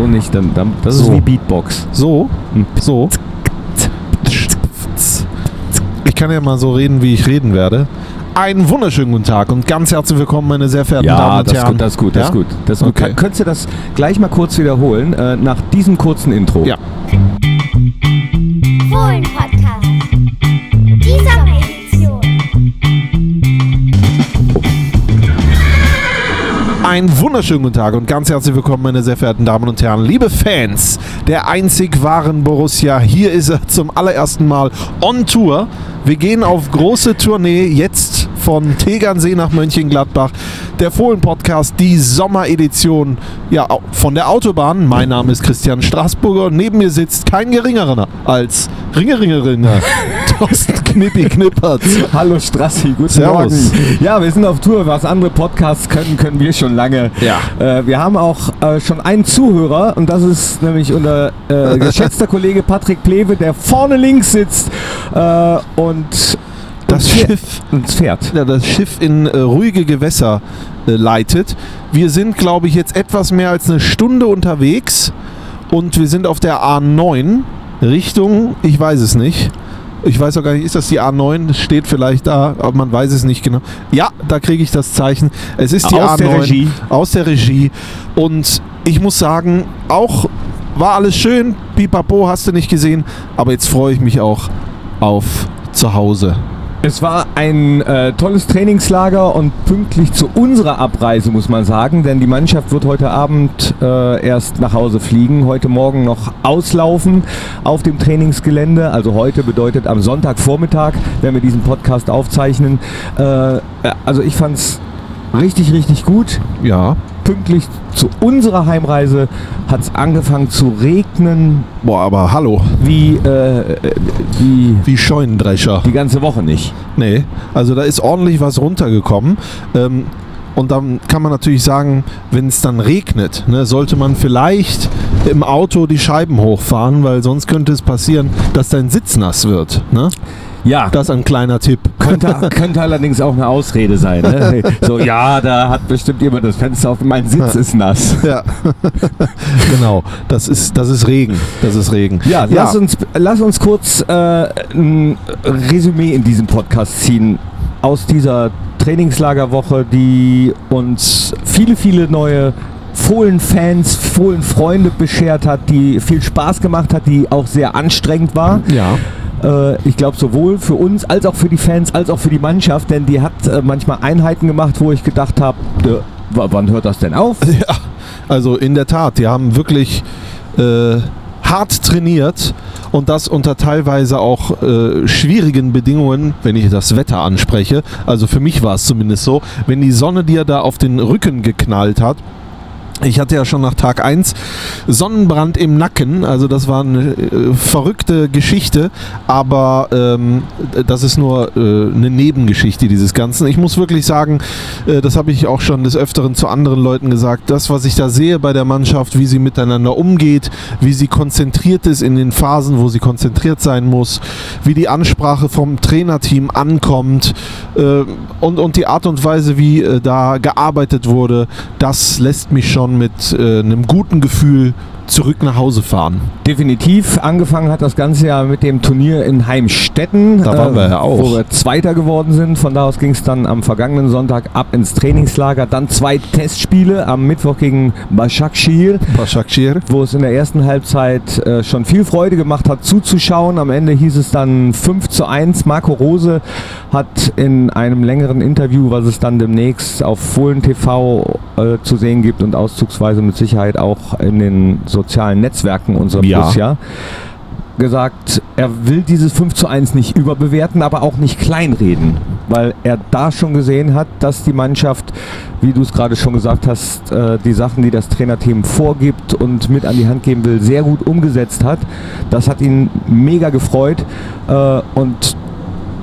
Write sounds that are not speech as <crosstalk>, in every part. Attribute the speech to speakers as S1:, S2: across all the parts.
S1: so nicht. Dann, dann, das
S2: So.
S1: ist wie Beatbox.
S2: So, so. Ich kann ja mal so reden, wie ich reden werde. Einen wunderschönen guten Tag und ganz herzlich willkommen, meine sehr verehrten Damen
S1: Ja,
S2: und
S1: das ist
S2: Herren.
S1: gut, das ist gut, das ist
S2: Ja?
S1: gut. Das ist gut.
S2: Okay.
S1: Könntest du das gleich mal kurz wiederholen, äh, nach diesem kurzen Intro?
S2: Ja.
S3: Fohlen-Podcast.
S2: Einen wunderschönen guten Tag und ganz herzlich willkommen, meine sehr verehrten Damen und Herren, liebe Fans der einzig wahren Borussia. Hier ist er zum allerersten Mal on Tour. Wir gehen auf große Tournee jetzt von Tegernsee nach Mönchengladbach. Der Fohlen-Podcast, die Sommeredition ja, von der Autobahn. Mein Name ist Christian Straßburger und neben mir sitzt kein geringerer als Ringeringerin Thorsten Knippi Knippertz. <laughs>
S1: Hallo Strassi, guten
S2: Servus.
S1: Morgen. Ja, wir sind auf Tour. Was andere Podcasts können, können wir schon lange.
S2: Ja.
S1: Äh, wir haben auch äh, schon einen Zuhörer und das ist nämlich unser äh, <laughs> geschätzter Kollege Patrick Plewe, der vorne links sitzt äh, und
S2: Das
S1: uns
S2: Schiff
S1: uns fährt.
S2: ja, das Schiff in äh, ruhige Gewässer äh, leitet. Wir sind, glaube ich, jetzt etwas mehr als eine Stunde unterwegs und wir sind auf der A9 Richtung, ich weiß es nicht. Ich weiß auch gar nicht, ist das die A9? Das steht vielleicht da, aber man weiß es nicht genau. Ja, da kriege ich das Zeichen. Es ist die
S1: Aus
S2: A9
S1: der Regie.
S2: aus der Regie. Und ich muss sagen, auch war alles schön. Pipapo hast du nicht gesehen, aber jetzt freue ich mich auch auf zu Hause.
S1: Es war ein äh, tolles Trainingslager und pünktlich zu unserer Abreise, muss man sagen, denn die Mannschaft wird heute Abend äh, erst nach Hause fliegen, heute Morgen noch auslaufen auf dem Trainingsgelände. Also heute bedeutet am Sonntagvormittag, wenn wir diesen Podcast aufzeichnen. Äh, äh, also ich fand es richtig, richtig gut.
S2: Ja.
S1: Pünktlich zu unserer Heimreise hat es angefangen zu regnen,
S2: Boah, aber hallo.
S1: wie, äh, wie
S2: Wie Scheunendrescher.
S1: die ganze Woche nicht.
S2: Nee, also da ist ordentlich was runtergekommen. Ähm, und dann kann man natürlich sagen, wenn es dann regnet, ne, sollte man vielleicht im Auto die Scheiben hochfahren, weil sonst könnte es passieren, dass dein Sitz nass wird. Ne?
S1: Ja,
S2: Das ist ein kleiner Tipp.
S1: Könnte, könnte allerdings auch eine Ausrede sein. Ne? <laughs> So, ja, da hat bestimmt jemand das Fenster auf, mein Sitz ist nass. <laughs>
S2: Ja, genau. Das ist, das ist Regen. Das ist Regen.
S1: Ja, Lass, uns, lass uns kurz äh, ein Resümee in diesem Podcast ziehen aus dieser Trainingslagerwoche, die uns viele, viele neue Fohlen-Fans, Fohlen-Freunde beschert hat, die viel Spaß gemacht hat, die auch sehr anstrengend war.
S2: Ja.
S1: Äh, ich glaube, sowohl für uns als auch für die Fans, als auch für die Mannschaft, denn die hat äh, manchmal Einheiten gemacht, wo ich gedacht habe, wann hört das denn auf? <laughs>
S2: Ja, also in der Tat, die haben wirklich äh, hart trainiert und das unter teilweise auch äh, schwierigen Bedingungen, wenn ich das Wetter anspreche. Also für mich war es zumindest so, wenn die Sonne dir da auf den Rücken geknallt hat. Ich hatte ja schon nach Tag 1 Sonnenbrand im Nacken, also das war eine äh, verrückte Geschichte, aber ähm, das ist nur äh, eine Nebengeschichte dieses Ganzen. Ich muss wirklich sagen, äh, das habe ich auch schon des Öfteren zu anderen Leuten gesagt, das, was ich da sehe bei der Mannschaft, wie sie miteinander umgeht, wie sie konzentriert ist in den Phasen, wo sie konzentriert sein muss, wie die Ansprache vom Trainerteam ankommt äh, und, und die Art und Weise, wie äh, da gearbeitet wurde, das lässt mich schon mit äh, einem guten Gefühl zurück nach Hause fahren.
S1: Definitiv. Angefangen hat das Ganze ja mit dem Turnier in Heimstetten.
S2: Da waren wir ja auch.
S1: Wo wir Zweiter geworden sind. Von da aus ging es dann am vergangenen Sonntag ab ins Trainingslager. Dann zwei Testspiele am Mittwoch gegen Başakşehir.
S2: Başakşehir.
S1: wo es in der ersten Halbzeit äh, schon viel Freude gemacht hat zuzuschauen. Am Ende hieß es dann 5 zu 1. Marco Rose hat in einem längeren Interview, was es dann demnächst auf Fohlen TV äh, zu sehen gibt und auszugsweise mit Sicherheit auch in den sozialen Netzwerken unserer
S2: Ja.
S1: Borussia, gesagt, er will dieses 5 zu 1 nicht überbewerten, aber auch nicht kleinreden, weil er da schon gesehen hat, dass die Mannschaft, wie du es gerade schon gesagt hast, äh, die Sachen, die das Trainerteam vorgibt und mit an die Hand geben will, sehr gut umgesetzt hat. Das hat ihn mega gefreut äh, und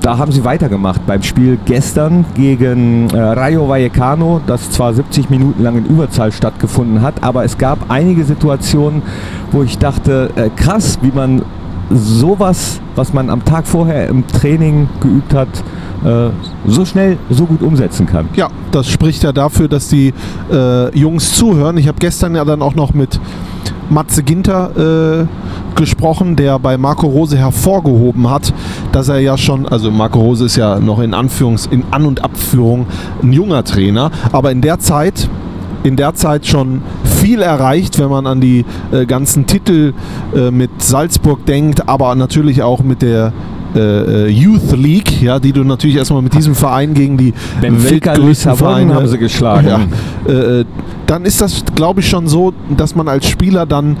S1: da haben sie weitergemacht beim Spiel gestern gegen äh, Rayo Vallecano, das zwar 70 Minuten lang in Überzahl stattgefunden hat, aber es gab einige Situationen, wo ich dachte, äh, krass, wie man sowas, was man am Tag vorher im Training geübt hat, äh, so schnell, so gut umsetzen kann.
S2: Ja, das spricht ja dafür, dass die äh, Jungs zuhören. Ich habe gestern ja dann auch noch mit Matze Ginter äh, gesprochen, der bei Marco Rose hervorgehoben hat, dass er ja schon, also Marco Rose ist ja noch in Anführungs, in An- und Abführung ein junger Trainer, aber in der Zeit in der Zeit schon viel erreicht, wenn man an die äh, ganzen Titel äh, mit Salzburg denkt, aber natürlich auch mit der äh, äh, Youth League, ja, die du natürlich erstmal mit diesem Verein gegen die
S1: Benfica
S2: weltgrößten
S1: Lissabon
S2: Vereine
S1: haben sie geschlagen. <laughs>
S2: Ja, äh, dann ist das, glaube ich, schon so, dass man als Spieler dann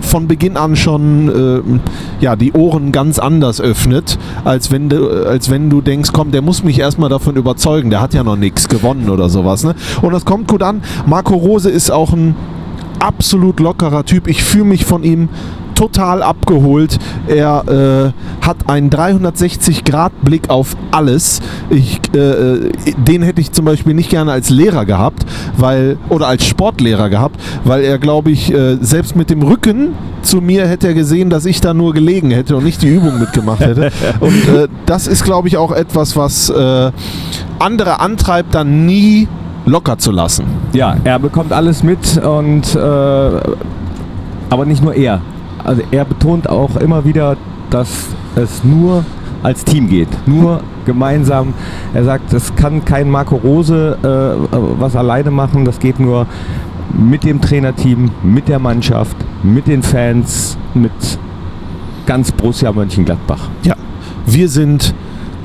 S2: von Beginn an schon äh, ja, die Ohren ganz anders öffnet, als wenn, du, als wenn du denkst, komm, der muss mich erstmal davon überzeugen, der hat ja noch nichts gewonnen oder sowas. Ne? Und das kommt gut an. Marco Rose ist auch ein absolut lockerer Typ. Ich fühle mich von ihm total abgeholt. Er äh, hat einen 360-Grad-Blick auf alles. Ich, äh, äh, den hätte ich zum Beispiel nicht gerne als Lehrer gehabt, weil oder als Sportlehrer gehabt, weil er, glaube ich, äh, selbst mit dem Rücken zu mir hätte er gesehen, dass ich da nur gelegen hätte und nicht die Übung mitgemacht hätte. <laughs> Und äh, das ist, glaube ich, auch etwas, was äh, andere antreibt, dann nie locker zu lassen.
S1: Ja, er bekommt alles mit und aber nicht nur er. Also er betont auch immer wieder, dass es nur als Team geht, nur gemeinsam. Er sagt, das kann kein Marco Rose äh, was alleine machen, das geht nur mit dem Trainerteam, mit der Mannschaft, mit den Fans, mit ganz Borussia Mönchengladbach.
S2: Ja, wir sind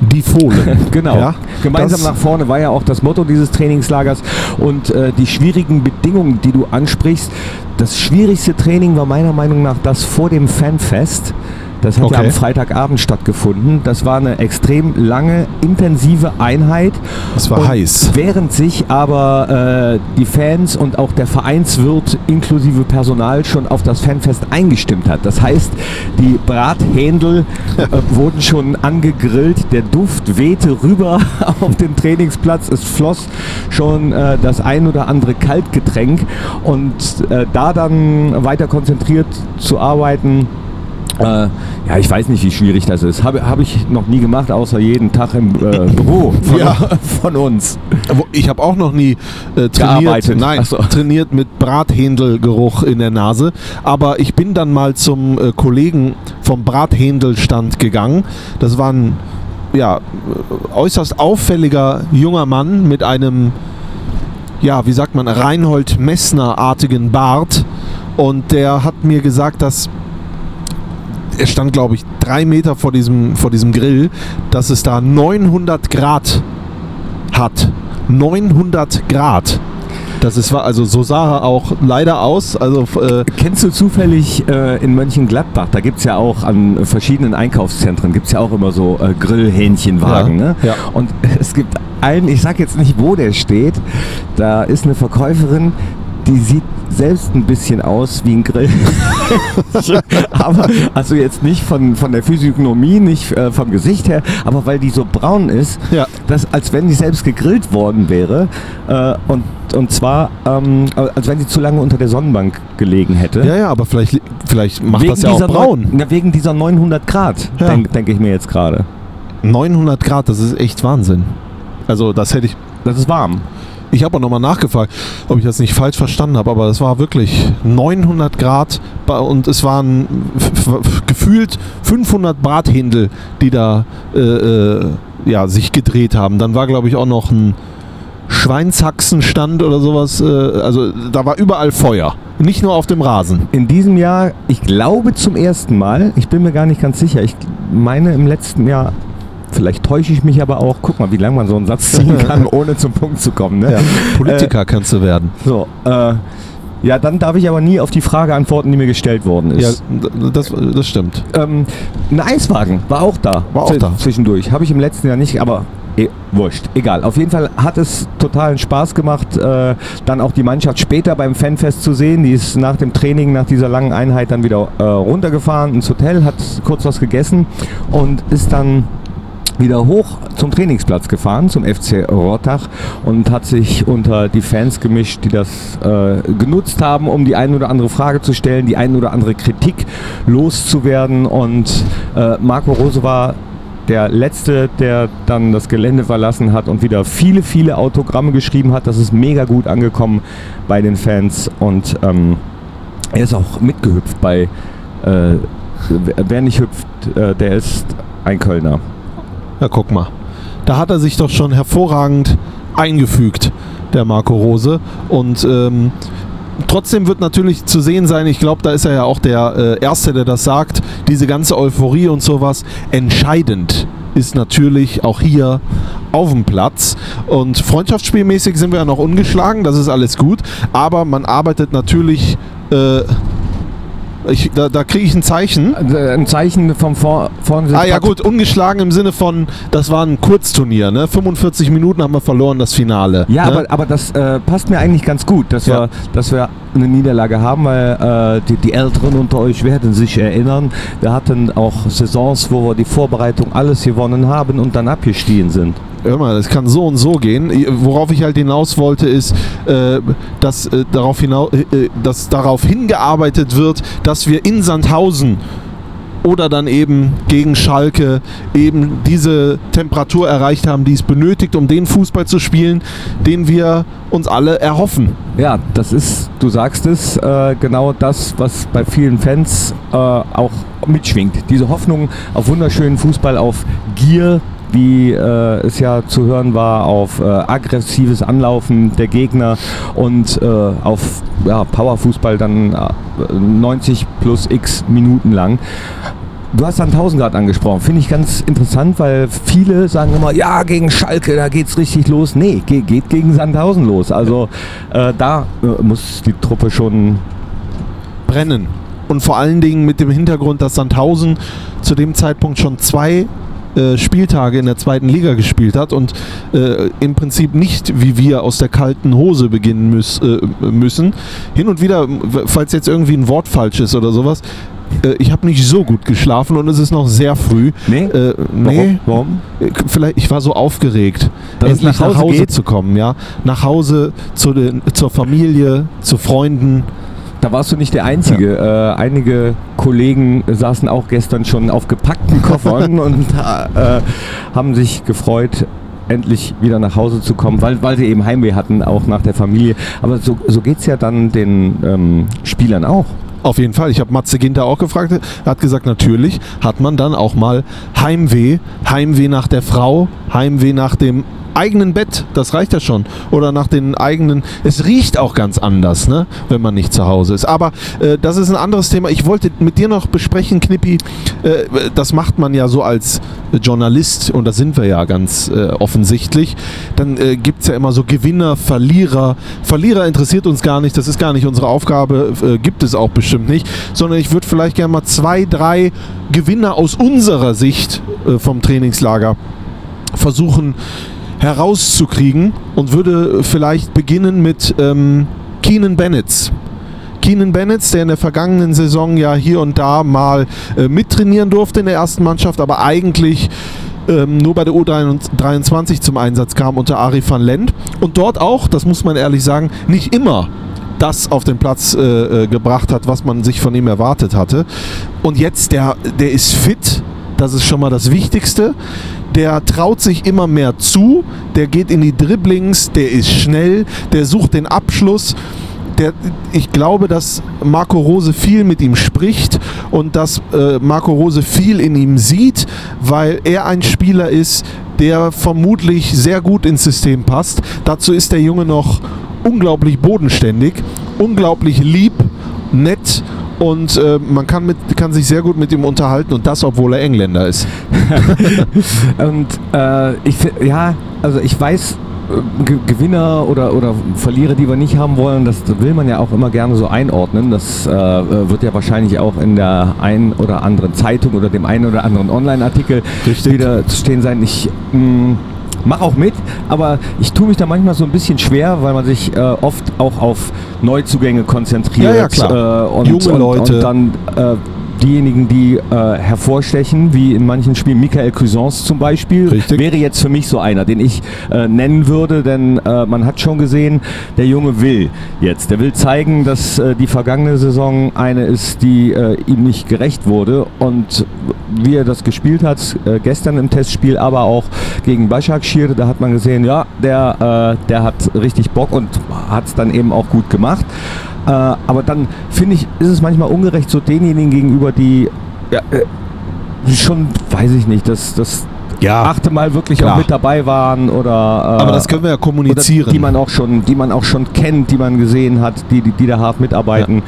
S2: die Fohlen. <laughs>
S1: Genau.
S2: Ja,
S1: Gemeinsam nach vorne war ja auch das Motto dieses Trainingslagers. Und äh, die schwierigen Bedingungen, die du ansprichst, das schwierigste Training war meiner Meinung nach das vor dem Fanfest. Das hat ja
S2: Okay.
S1: am Freitagabend stattgefunden. Das war eine extrem lange, intensive Einheit.
S2: Es war
S1: Und
S2: heiß.
S1: Während sich aber äh, die Fans und auch der Vereinswirt inklusive Personal schon auf das Fanfest eingestimmt hat. Das heißt, die Brathändel äh, <laughs> wurden schon angegrillt, der Duft wehte rüber <laughs> auf den Trainingsplatz, es floss schon äh, das ein oder andere Kaltgetränk und äh, da dann weiter konzentriert zu arbeiten, äh, ja, ich weiß nicht, wie schwierig das ist. Habe hab ich noch nie gemacht, außer jeden Tag im äh, Büro von,
S2: Ja. <laughs>
S1: von uns.
S2: Ich habe auch noch nie äh, trainiert, nein,
S1: so.
S2: trainiert mit Brathändelgeruch in der Nase. Aber ich bin dann mal zum äh, Kollegen vom Brathändelstand gegangen. Das war ein ja, äh, äußerst auffälliger junger Mann mit einem, ja, wie sagt man, Reinhold Messner-artigen Bart. Und der hat mir gesagt, dass er stand, glaube ich, drei Meter vor diesem, vor diesem Grill, dass es da 900 Grad hat. 900 Grad. Das ist, also so sah er auch leider aus. Also äh,
S1: Kennst du zufällig äh, in Mönchengladbach, da gibt es ja auch an verschiedenen Einkaufszentren, gibt es ja auch immer so äh, Grillhähnchenwagen.
S2: Ja,
S1: Ne?
S2: ja.
S1: Und <laughs> es gibt einen, ich sag jetzt nicht, wo der steht, da ist eine Verkäuferin, die sieht selbst ein bisschen aus wie ein Grill. <laughs> aber also jetzt nicht von, von der Physiognomie, nicht äh, vom Gesicht her, aber weil die so braun ist,
S2: Ja.
S1: dass, als wenn die selbst gegrillt worden wäre. Äh, und, und zwar, ähm, als wenn sie zu lange unter der Sonnenbank gelegen hätte.
S2: ja, ja, aber vielleicht, vielleicht macht das ja auch
S1: dieser
S2: braun.
S1: na, wegen dieser 900 Grad,
S2: Ja.
S1: denke denk ich mir jetzt gerade.
S2: 900 Grad, das ist echt Wahnsinn. Also das hätte ich.
S1: Das ist warm.
S2: Ich habe auch nochmal nachgefragt, ob ich das nicht falsch verstanden habe, aber es war wirklich 900 Grad und es waren gefühlt 500 Brathändel, die da äh, äh, ja, sich gedreht haben. Dann war, glaube ich, auch noch ein Schweinshaxenstand oder sowas. Äh, also da war überall Feuer, nicht nur auf dem Rasen.
S1: In diesem Jahr, ich glaube zum ersten Mal, ich bin mir gar nicht ganz sicher, ich meine im letzten Jahr, vielleicht täusche ich mich aber auch, guck mal, wie lange man so einen Satz ziehen <laughs> kann, ohne zum Punkt zu kommen. Ne?
S2: Ja, Politiker kannst du werden.
S1: So, äh, ja, dann darf ich aber nie auf die Frage antworten, die mir gestellt worden
S2: Ja,
S1: ist.
S2: d- das, das stimmt.
S1: Ähm, ein Eiswagen war auch da.
S2: War auch da.
S1: Zwischendurch. Habe ich im letzten Jahr nicht, aber eh, wurscht. Egal. Auf jeden Fall hat es totalen Spaß gemacht, äh, dann auch die Mannschaft später beim Fanfest zu sehen. Die ist nach dem Training, nach dieser langen Einheit dann wieder äh, runtergefahren ins Hotel, hat kurz was gegessen und ist dann wieder hoch zum Trainingsplatz gefahren, zum FC Rottach und hat sich unter die Fans gemischt, die das äh, genutzt haben, um die ein oder andere Frage zu stellen, die ein oder andere Kritik loszuwerden. Und äh, Marco Rose war der Letzte, der dann das Gelände verlassen hat und wieder viele, viele Autogramme geschrieben hat. Das ist mega gut angekommen bei den Fans und ähm, er ist auch mitgehüpft bei, äh, wer nicht hüpft, äh, der ist ein Kölner.
S2: Ja, guck mal. Da hat er sich doch schon hervorragend eingefügt, der Marco Rose. Und ähm, trotzdem wird natürlich zu sehen sein, ich glaube, da ist er ja auch der äh, Erste, der das sagt, diese ganze Euphorie und sowas. Entscheidend ist natürlich auch hier auf dem Platz. Und freundschaftsspielmäßig sind wir ja noch ungeschlagen, das ist alles gut. Aber man arbeitet natürlich. Äh, ich, da da kriege ich ein Zeichen.
S1: Also ein Zeichen vom Vor vorne
S2: Ah ja gut, ungeschlagen im Sinne von, das war ein Kurzturnier, ne? 45 Minuten haben wir verloren, das Finale.
S1: Ja,
S2: ne?
S1: aber, aber das äh, passt mir eigentlich ganz gut, dass,
S2: Ja.
S1: wir, dass wir eine Niederlage haben, weil äh, die, die Älteren unter euch werden sich erinnern. Wir hatten auch Saisons, wo wir die Vorbereitung alles gewonnen haben und dann abgestiegen sind.
S2: Hör mal, das kann so und so gehen. Worauf ich halt hinaus wollte, ist, äh, dass, äh, darauf hinau äh, dass darauf hingearbeitet wird, dass wir in Sandhausen oder dann eben gegen Schalke eben diese Temperatur erreicht haben, die es benötigt, um den Fußball zu spielen, den wir uns alle erhoffen.
S1: Ja, das ist, du sagst es, genau das, was bei vielen Fans auch mitschwingt. Diese Hoffnung auf wunderschönen Fußball, auf Gier, wie äh, es ja zu hören war, auf äh, aggressives Anlaufen der Gegner und äh, auf ja, Powerfußball dann äh, 90 plus x Minuten lang. Du hast dann 1000 Grad angesprochen. Finde ich ganz interessant, weil viele sagen immer, ja, gegen Schalke, da geht's richtig los. Nee, ge geht gegen Sandhausen los. Also äh, da äh, muss die Truppe schon.
S2: brennen. Und vor allen Dingen mit dem Hintergrund, dass Sandhausen zu dem Zeitpunkt schon zwei äh, Spieltage in der zweiten Liga gespielt hat und äh, im Prinzip nicht wie wir aus der kalten Hose beginnen müß, äh, müssen. Hin und wieder, falls jetzt irgendwie ein Wort falsch ist oder sowas, äh, ich habe nicht so gut geschlafen und es ist noch sehr früh.
S1: Nee?
S2: Äh, nee,
S1: Warum?
S2: äh, vielleicht, ich war so aufgeregt,
S1: Dass
S2: endlich
S1: nach Hause geht?
S2: zu kommen, ja. Nach Hause zu den, zur Familie, zu Freunden.
S1: Da warst du nicht der Einzige. Äh, einige Kollegen saßen auch gestern schon auf gepackten Koffern <laughs> und äh, haben sich gefreut, endlich wieder nach Hause zu kommen, weil, weil sie eben Heimweh hatten, auch nach der Familie. Aber so, so geht es ja dann den ähm, Spielern auch.
S2: Auf jeden Fall. Ich habe Matze Ginter auch gefragt. Er hat gesagt, natürlich hat man dann auch mal Heimweh. Heimweh nach der Frau, Heimweh nach dem eigenen Bett. Das reicht ja schon. Oder nach den eigenen. Es riecht auch ganz anders, ne? wenn man nicht zu Hause ist. Aber äh, das ist ein anderes Thema. Ich wollte mit dir noch besprechen, Knippi. Äh, das macht man ja so als Journalist und das sind wir ja ganz äh, offensichtlich. Dann äh, gibt es ja immer so Gewinner, Verlierer. Verlierer interessiert uns gar nicht, das ist gar nicht unsere Aufgabe, äh, gibt es auch bestimmt nicht, sondern ich würde vielleicht gerne mal zwei, drei Gewinner aus unserer Sicht äh, vom Trainingslager versuchen herauszukriegen und würde vielleicht beginnen mit ähm, Keenan Bennetts. Keenan Bennett, der in der vergangenen Saison ja hier und da mal äh, mittrainieren durfte in der ersten Mannschaft, aber eigentlich ähm, nur bei der U23 zum Einsatz kam unter Ari van Lent und dort auch, das muss man ehrlich sagen, nicht immer das auf den Platz äh, äh, gebracht hat, was man sich von ihm erwartet hatte. Und jetzt, der, der ist fit, das ist schon mal das Wichtigste. Der traut sich immer mehr zu, der geht in die Dribblings, der ist schnell, der sucht den Abschluss. Der, ich glaube, dass Marco Rose viel mit ihm spricht und dass äh, Marco Rose viel in ihm sieht, weil er ein Spieler ist, der vermutlich sehr gut ins System passt. Dazu ist der Junge noch unglaublich bodenständig, unglaublich lieb, nett und äh, man kann, mit, kann sich sehr gut mit ihm unterhalten und das, obwohl er Engländer ist. <laughs>
S1: Und äh, ich ja, also ich weiß, äh, Ge- Gewinner oder, oder Verlierer, die wir nicht haben wollen, das will man ja auch immer gerne so einordnen. Das äh, äh, wird ja wahrscheinlich auch in der einen oder anderen Zeitung oder dem einen oder anderen Online-Artikel wieder zu stehen sein. Ich mh, mache auch mit, aber ich tue mich da manchmal so ein bisschen schwer, weil man sich äh, oft auch auf Neuzugänge konzentriert.
S2: Ja, ja, klar.
S1: Äh, und,
S2: Junge
S1: und,
S2: Leute.
S1: Und dann äh, diejenigen, die äh, hervorstechen, wie in manchen Spielen Michael Cuisance zum Beispiel,
S2: Richtig.
S1: wäre jetzt für mich so einer, den ich äh, nennen würde, denn äh, man hat schon gesehen, der Junge will jetzt. Der will zeigen, dass äh, die vergangene Saison eine ist, die äh, ihm nicht gerecht wurde und wie er das gespielt hat, äh, gestern im Testspiel, aber auch gegen Başakşehir, da hat man gesehen, ja, der, der hat richtig Bock und hat es dann eben auch gut gemacht. Äh, aber dann finde ich, ist es manchmal ungerecht so denjenigen gegenüber, die ja, äh, schon, weiß ich nicht, das, das
S2: Ja,
S1: achte Mal wirklich
S2: klar.
S1: auch mit dabei waren oder äh,
S2: aber das können wir ja
S1: oder
S2: kommunizieren.
S1: die man auch schon, die man auch schon kennt, die man gesehen hat, die, die, die da hart mitarbeiten. Ja,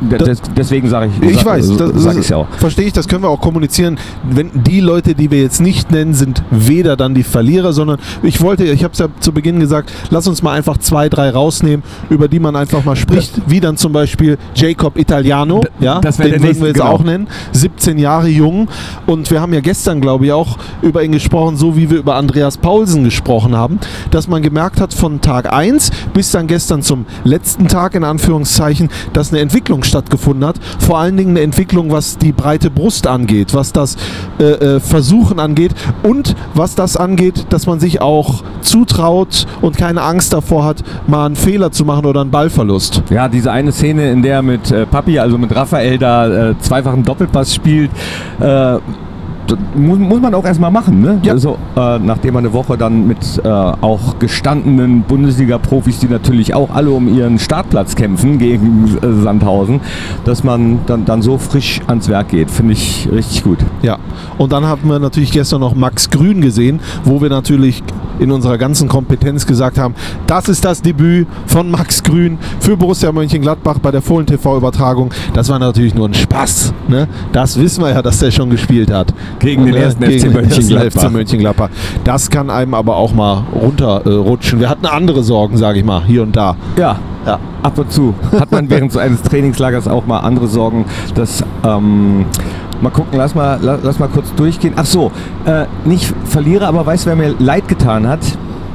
S2: Das-
S1: des, deswegen sage ich,
S2: Ich weiß,
S1: sag
S2: das,
S1: ich ja auch.
S2: verstehe ich, das können wir auch kommunizieren. Wenn die Leute, die wir jetzt nicht nennen, sind weder dann die Verlierer, sondern ich wollte, ich habe es ja zu Beginn gesagt, lass uns mal einfach zwei, drei rausnehmen, über die man einfach mal spricht, wie dann zum Beispiel Jacob Italiano,
S1: D-
S2: ja, den würden
S1: nächste,
S2: wir jetzt
S1: genau.
S2: auch nennen, 17 Jahre jung und wir haben ja gestern, glaube ich, auch über ihn gesprochen, so wie wir über Andreas Paulsen gesprochen haben, dass man gemerkt hat von Tag 1 bis dann gestern zum letzten Tag in Anführungszeichen, dass eine Entwicklung stattgefunden hat. Vor allen Dingen eine Entwicklung, was die breite Brust angeht, was das äh, äh, Versuchen angeht und was das angeht, dass man sich auch zutraut und keine Angst davor hat, mal einen Fehler zu machen oder einen Ballverlust.
S1: Ja, diese eine Szene, in der er mit äh, Papi, also mit Raphael, da äh, zweifachen Doppelpass spielt, äh, muss, muss man auch erstmal machen. Ne?
S2: Ja.
S1: Also, äh, nachdem man eine Woche dann mit äh, auch gestandenen Bundesliga-Profis, die natürlich auch alle um ihren Startplatz kämpfen gegen äh, Sandhausen, dass man dann, dann so frisch ans Werk geht, finde ich richtig gut.
S2: Ja, und dann haben wir natürlich gestern noch Max Grün gesehen, wo wir natürlich in unserer ganzen Kompetenz gesagt haben, das ist das Debüt von Max Grün für Borussia Mönchengladbach bei der Fohlen TV-Übertragung. Das war natürlich nur ein Spaß. Ne? Das wissen wir ja, dass der schon gespielt hat.
S1: Gegen den
S2: Ne?
S1: ersten
S2: Gegen
S1: FC Mönchengladbach.
S2: FC Mönchengladbach. Das kann einem aber auch mal runterrutschen. Äh, wir hatten andere Sorgen, sage ich mal, hier und da.
S1: Ja,
S2: Ja.
S1: ab und zu hat man während so eines Trainingslagers auch mal andere Sorgen, dass ähm, mal gucken, lass mal, la- lass mal kurz durchgehen. Ach so, äh, nicht Verlierer, aber weißt du, wer mir leid getan hat?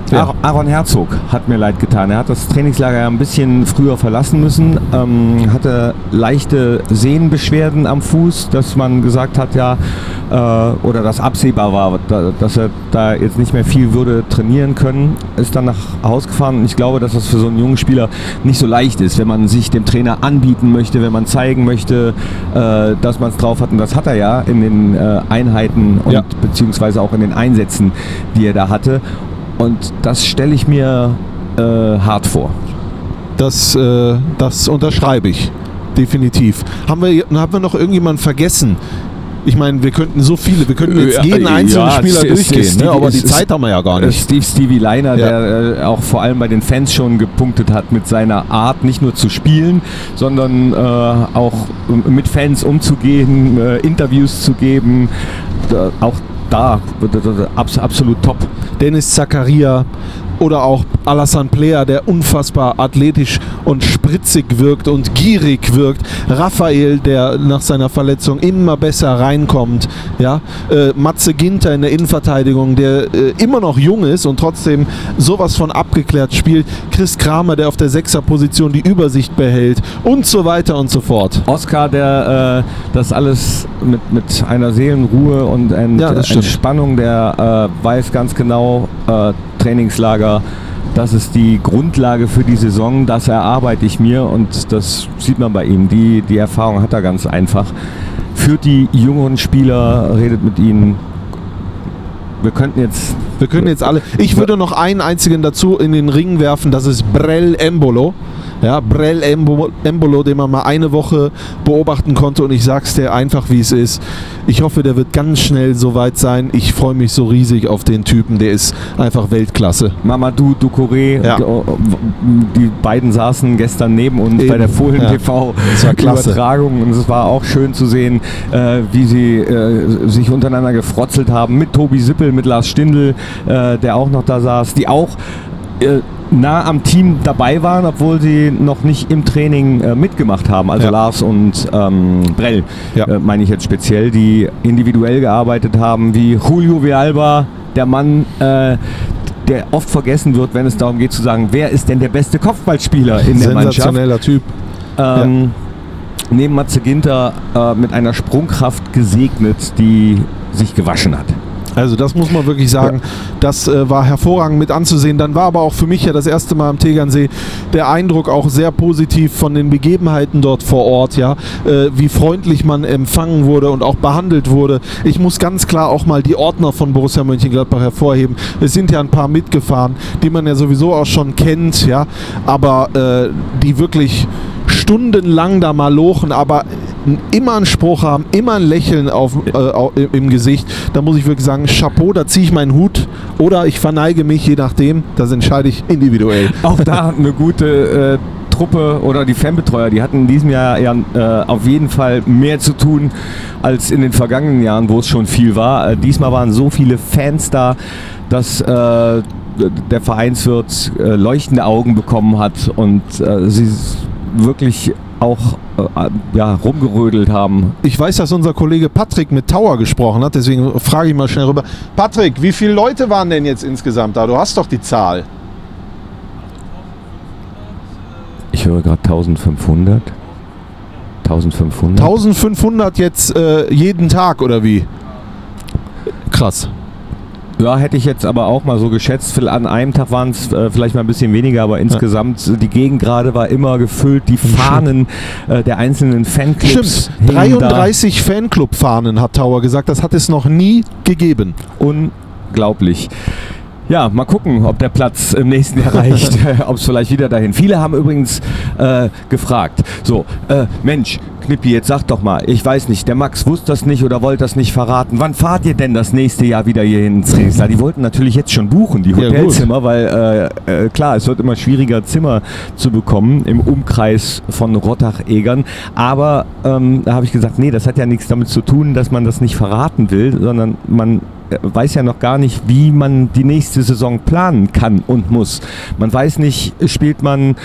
S2: Wer?
S1: Aaron- Herzog hat mir leid getan. Er hat das Trainingslager ja ein bisschen früher verlassen müssen, ähm, hatte leichte Sehnenbeschwerden am Fuß, dass man gesagt hat, ja, äh, oder dass absehbar war, da, dass er da jetzt nicht mehr viel würde trainieren können, ist dann nach Hause gefahren. Und ich glaube, dass das für so einen jungen Spieler nicht so leicht ist, wenn man sich dem Trainer anbieten möchte, wenn man zeigen möchte, äh, dass man es drauf hat. Und das hat er ja in den äh, Einheiten und
S2: Ja.
S1: beziehungsweise auch in den Einsätzen, die er da hatte. Und das stelle ich mir äh, hart vor.
S2: Das, äh, das unterschreibe ich. Definitiv. Haben wir, haben wir noch irgendjemanden vergessen? Ich meine, wir könnten so viele, wir könnten jetzt
S1: Ja,
S2: jeden einzelnen
S1: ja,
S2: Spieler durchgehen,
S1: es-
S2: ne? aber die Zeit haben wir ja gar nicht.
S1: Steve Stevie Leiner,
S2: Ja.
S1: der äh, auch vor allem bei den Fans schon gepunktet hat mit seiner Art, nicht nur zu spielen, sondern äh, auch mit Fans umzugehen, äh, Interviews zu geben. Auch da absolut top.
S2: Dennis Zakaria oder auch Alassane Player, der unfassbar athletisch und spritzig wirkt und gierig wirkt. Raphael, der nach seiner Verletzung immer besser reinkommt. Ja? Äh, Matze Ginter in der Innenverteidigung, der äh, immer noch jung ist und trotzdem sowas von abgeklärt spielt. Chris Kramer, der auf der Sechserposition die Übersicht behält und so weiter und so fort.
S1: Oscar, der äh, das alles mit, mit einer Seelenruhe und ein,
S2: Ja.
S1: Entspannung, der äh, weiß ganz genau, äh, Trainingslager, das ist die Grundlage für die Saison, das erarbeite ich mir und das sieht man bei ihm. Die, die Erfahrung hat er ganz einfach. Führt die jungen Spieler, redet mit ihnen. Wir könnten jetzt
S2: Wir können jetzt alle. Ich würde noch einen einzigen dazu in den Ring werfen, das ist Brell Embolo. Ja, Brell Embo- Embolo, den man mal eine Woche beobachten konnte und ich sag's dir einfach, wie es ist. Ich hoffe, der wird ganz schnell so weit sein. Ich freue mich so riesig auf den Typen, der ist einfach Weltklasse.
S1: Mamadou Ducouré,
S2: Ja.
S1: die, die beiden saßen gestern neben uns
S2: Eben,
S1: bei der Fohlen
S2: ja.
S1: TV
S2: Das war klasse.
S1: Übertragung und es war auch schön zu sehen, äh, wie sie äh, sich untereinander gefrotzelt haben mit Tobi Sippel, mit Lars Stindl, äh, der auch noch da saß, die auch nah am Team dabei waren, obwohl sie noch nicht im Training äh, mitgemacht haben. Also
S2: Ja.
S1: Lars und ähm, Brell,
S2: Ja.
S1: äh, meine ich jetzt speziell, die individuell gearbeitet haben, wie Julio Villalba, der Mann, äh, der oft vergessen wird, wenn es darum geht zu sagen, wer ist denn der beste Kopfballspieler in der Mannschaft.
S2: Sensationeller Typ.
S1: Ähm, Neben Matze Ginter äh, mit einer Sprungkraft gesegnet, die sich gewaschen hat.
S2: Also das muss man wirklich sagen, das äh, war hervorragend mit anzusehen. Dann war aber auch für mich ja das erste Mal am Tegernsee der Eindruck auch sehr positiv von den Begebenheiten dort vor Ort, ja, äh, wie freundlich man empfangen wurde und auch behandelt wurde. Ich muss ganz klar auch mal die Ordner von Borussia Mönchengladbach hervorheben. Es sind ja ein paar mitgefahren, die man ja sowieso auch schon kennt, ja, aber äh, die wirklich stundenlang da mal lochen, aber immer einen Spruch haben, immer ein Lächeln auf, äh, im- Gesicht. Da muss ich wirklich sagen, Chapeau, da ziehe ich meinen Hut oder ich verneige mich, je nachdem. Das entscheide ich individuell. <laughs>
S1: Auch da eine gute äh, Truppe oder die Fanbetreuer, die hatten in diesem Jahr ja, äh, auf jeden Fall mehr zu tun als in den vergangenen Jahren, wo es schon viel war. Äh, diesmal waren so viele Fans da, dass äh, der Vereinswirt äh, leuchtende Augen bekommen hat und sie wirklich auch äh, ja, rumgerödelt haben.
S2: Ich weiß, dass unser Kollege Patrick mit Tower gesprochen hat, deswegen frage ich mal schnell rüber. Patrick, wie viele Leute waren denn jetzt insgesamt da? Du hast doch die Zahl.
S1: Ich höre gerade 1500. 1500.
S2: 1500 jetzt äh, jeden Tag oder wie? Krass.
S1: Ja, hätte ich jetzt aber auch mal so geschätzt. An einem Tag waren es äh, vielleicht mal ein bisschen weniger, aber insgesamt äh, die Gegend gerade war immer gefüllt. Die Fahnen <laughs> äh, der einzelnen Fanclubs
S2: Stimmt.
S1: hingen da.
S2: 33 Fanclub-Fahnen hat Tower gesagt. Das hat es noch nie gegeben.
S1: Unglaublich. Ja, mal gucken, ob der Platz im nächsten Jahr reicht, <laughs> ob es vielleicht wieder dahin. Viele haben übrigens äh, gefragt, so, äh, Mensch, Knippi, jetzt sag doch mal, ich weiß nicht, der Max wusste das nicht oder wollte das nicht verraten. Wann fahrt ihr denn das nächste Jahr wieder hier ins Trainingslager? Die wollten natürlich jetzt schon buchen, die
S2: Ja.
S1: Hotelzimmer, weil äh, äh, klar, es wird immer schwieriger, Zimmer zu bekommen im Umkreis von Rottach-Egern. Aber ähm, da habe ich gesagt, nee, das hat ja nichts damit zu tun, dass man das nicht verraten will, sondern man äh, weiß ja noch gar nicht, wie man die nächste Saison planen kann und muss. Man weiß nicht, spielt man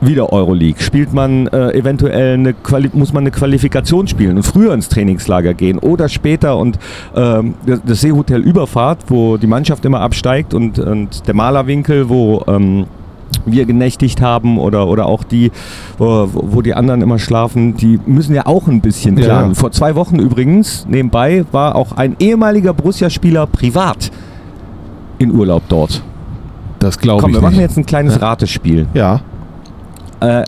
S1: wieder Euroleague, spielt man äh, eventuell eine Quali muss man eine Qualifikation spielen und früher ins Trainingslager gehen oder später und ähm, das, Seehotel Überfahrt, wo die Mannschaft immer absteigt und, und der Malerwinkel, wo ähm, wir genächtigt haben oder, oder auch die, wo, wo die anderen immer schlafen, die müssen ja auch ein bisschen
S2: Ja.
S1: planen. Vor zwei Wochen übrigens, nebenbei, war auch ein ehemaliger Borussia-Spieler privat in Urlaub dort.
S2: Das glaube
S1: Komm,
S2: ich
S1: wir machen
S2: nicht.
S1: jetzt ein kleines Ratespiel.
S2: Ja.
S1: Äh,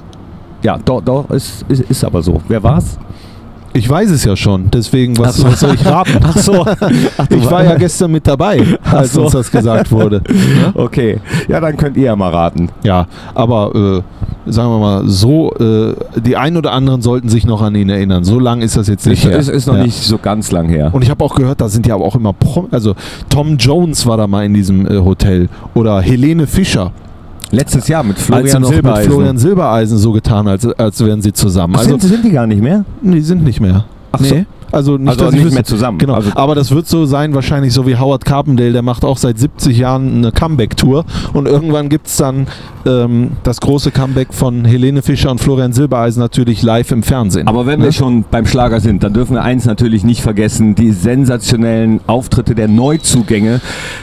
S1: ja, doch, doch, ist, ist, ist aber so. Wer war's?
S2: Ich weiß es ja schon. Deswegen, was,
S1: so.
S2: was soll ich raten?
S1: Ach so. <laughs> Ach,
S2: Ich war ja gestern mit dabei, als
S1: so.
S2: uns das gesagt wurde. <laughs>
S1: Okay, ja, dann könnt ihr ja mal raten.
S2: Ja, aber äh, sagen wir mal so, äh, die ein oder anderen sollten sich noch an ihn erinnern. So lang ist das jetzt nicht her.
S1: Ist, ist noch
S2: Ja.
S1: nicht so ganz lang her.
S2: Und ich habe auch gehört, da sind ja auch immer Prom also Tom Jones war da mal in diesem äh, Hotel oder Helene Fischer,
S1: Letztes Jahr mit
S2: als
S1: Florian
S2: mit
S1: Silbereisen.
S2: Florian Silbereisen so getan, als, als wären sie zusammen. Also
S1: sind, sind die gar nicht mehr?
S2: nee, die sind nicht mehr.
S1: Ach so.
S2: Also nicht,
S1: Also nicht mehr zusammen.
S2: Genau.
S1: Also,
S2: aber das wird so sein, wahrscheinlich so wie Howard Carpendale, der macht auch seit 70 Jahren eine Comeback-Tour. Und irgendwann gibt es dann ähm, das große Comeback von Helene Fischer und Florian Silbereisen natürlich live im Fernsehen.
S1: aber wenn
S2: Ne?
S1: wir schon beim Schlager sind, dann dürfen wir eins natürlich nicht vergessen, die sensationellen Auftritte der Neuzugänge.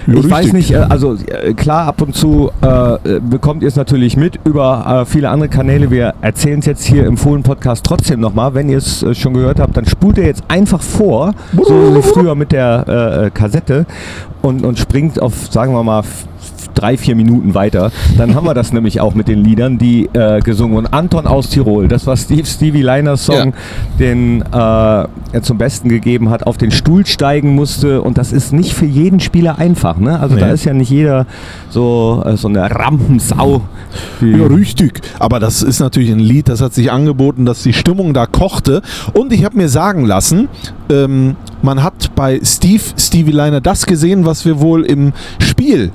S2: Ja,
S1: ich weiß
S2: richtig.
S1: nicht, äh, also äh, klar, ab und zu äh, bekommt ihr es natürlich mit über äh, viele andere Kanäle. Wir erzählen es jetzt hier im Fohlen-Podcast trotzdem nochmal. Wenn ihr es äh, schon gehört habt, dann spult ihr jetzt einfach vor, so wie früher mit der äh, äh, Kassette und, und springt auf, sagen wir mal, drei, vier Minuten weiter. Dann haben wir das nämlich auch mit den Liedern, die äh, gesungen wurden. Anton aus Tirol, das war Steve Stevie Liners Song, den äh, er zum Besten gegeben hat, auf den Stuhl steigen musste. Und das ist nicht für jeden Spieler einfach. Ne? Also da
S2: Nee.
S1: ist ja nicht jeder so, äh, so eine Rampensau.
S2: Ja, richtig. Aber das ist natürlich ein Lied, das hat sich angeboten, dass die Stimmung da kochte. Und ich habe mir sagen lassen, ähm, man hat bei Steve, Stevie Liner das gesehen, was wir wohl im Spiel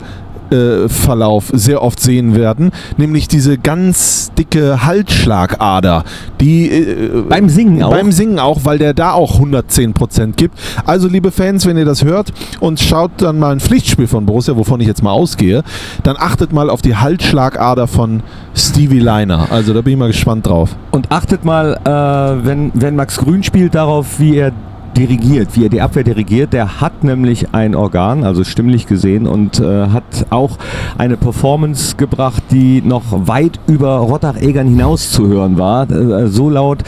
S2: Verlauf sehr oft sehen werden, nämlich diese ganz dicke Halsschlagader, die äh,
S1: Beim Singen auch.
S2: beim Singen auch, weil der da auch 110% gibt. Also liebe Fans, wenn ihr das hört und schaut dann mal ein Pflichtspiel von Borussia, wovon ich jetzt mal ausgehe, dann achtet mal auf die Halsschlagader von Stevie Liner. Also da bin ich mal gespannt drauf.
S1: Und achtet mal, äh, wenn, wenn Max Grün spielt, darauf, wie er dirigiert, wie er die Abwehr dirigiert. Der hat nämlich ein Organ, also stimmlich gesehen, und äh, hat auch eine Performance gebracht, die noch weit über Rottach-Egern hinaus zu hören war. Äh, so laut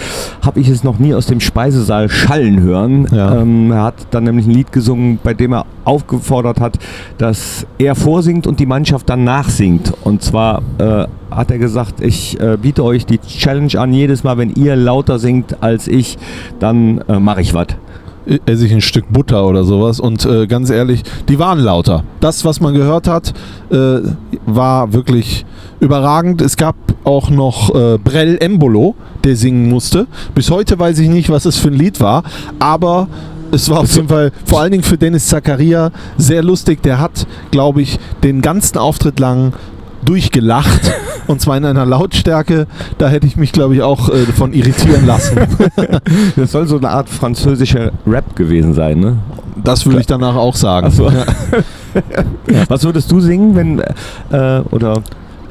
S1: habe ich es noch nie aus dem Speisesaal schallen hören.
S2: Ja.
S1: Ähm, er hat dann nämlich ein Lied gesungen, bei dem er aufgefordert hat, dass er vorsingt und die Mannschaft dann nachsingt. Und zwar äh, hat er gesagt, ich äh, biete euch die Challenge an, jedes Mal, wenn ihr lauter singt als ich, dann äh, mache ich was.
S2: esse ich ein Stück Butter oder sowas. Und äh, ganz ehrlich, die waren lauter. Das, was man gehört hat, äh, war wirklich überragend. Es gab auch noch äh, Brell Embolo, der singen musste. Bis heute weiß ich nicht, was es für ein Lied war, aber es war auf jeden Fall vor allen Dingen für Dennis Zakaria sehr lustig. Der hat, glaube ich, den ganzen Auftritt lang durchgelacht <laughs> und zwar in einer Lautstärke, da hätte ich mich, glaube ich, auch äh, von irritieren lassen. <laughs>
S1: Das soll so eine Art französischer Rap gewesen sein, ne?
S2: Das würde ich danach auch sagen.
S1: So. <laughs>
S2: Ja.
S1: Was würdest du singen, wenn äh, oder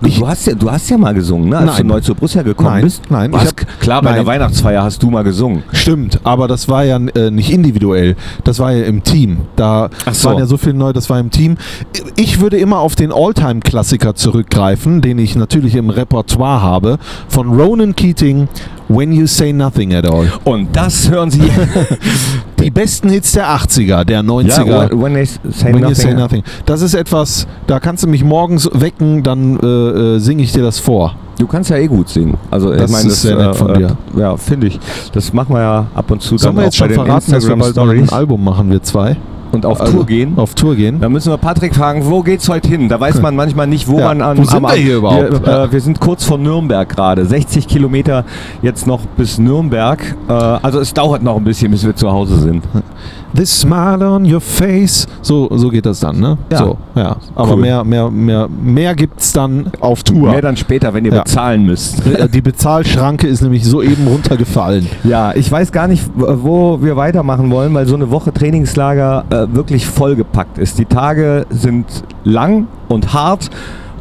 S2: Ich-
S1: du hast ja du hast ja mal gesungen, ne? Als
S2: Nein.
S1: du neu zu Borussia gekommen
S2: Nein,
S1: bist.
S2: nein, ich hab-
S1: klar, bei
S2: nein.
S1: der Weihnachtsfeier hast du mal gesungen.
S2: Stimmt, aber das war ja äh, nicht individuell, das war ja im Team. Da
S1: so.
S2: waren ja so viele neu, das war im Team. Ich würde immer auf den Alltime-Klassiker zurückgreifen, den ich natürlich im Repertoire habe, von Ronan Keating, When You Say Nothing at All.
S1: Und das hören Sie. <laughs>
S2: Die besten Hits der 80er, der 90er.
S1: ja, when, when they say
S2: When
S1: nothing.
S2: You Say Nothing. Das ist etwas, da kannst du mich morgens wecken, dann äh, äh, singe ich dir das vor.
S1: Du kannst ja eh gut singen. Also
S2: Das
S1: ich meine,
S2: ist sehr nett von
S1: äh,
S2: dir.
S1: Ja, finde ich. Das machen wir ja ab und zu
S2: Sollen
S1: dann
S2: wir
S1: auch
S2: jetzt schon
S1: bei den
S2: verraten, dass wir
S1: Instagram
S2: bald ein Album machen, wir zwei?
S1: Und auf
S2: Also,
S1: Tour gehen.
S2: Auf Tour gehen?
S1: Da müssen wir Patrick fragen, wo geht's heute hin? Da weiß man manchmal nicht, wo
S2: Ja,
S1: man an.
S2: wo sind
S1: am-
S2: wir hier überhaupt?
S1: Wir, äh, wir sind kurz vor Nürnberg gerade. 60 Kilometer jetzt noch bis Nürnberg. Äh, also es dauert noch ein bisschen, bis wir zu Hause sind.
S2: This smile on your face. So, so geht das dann, ne?
S1: Ja.
S2: So, ja. Aber
S1: Cool.
S2: mehr, mehr, mehr, mehr gibt's dann auf Tour.
S1: Mehr dann später, wenn ihr
S2: Ja.
S1: bezahlen müsst. <laughs>
S2: Äh, Die Bezahlschranke ist nämlich soeben runtergefallen.
S1: Ja, ich weiß gar nicht, wo wir weitermachen wollen, weil so eine Woche Trainingslager äh, wirklich vollgepackt ist. Die Tage sind lang und hart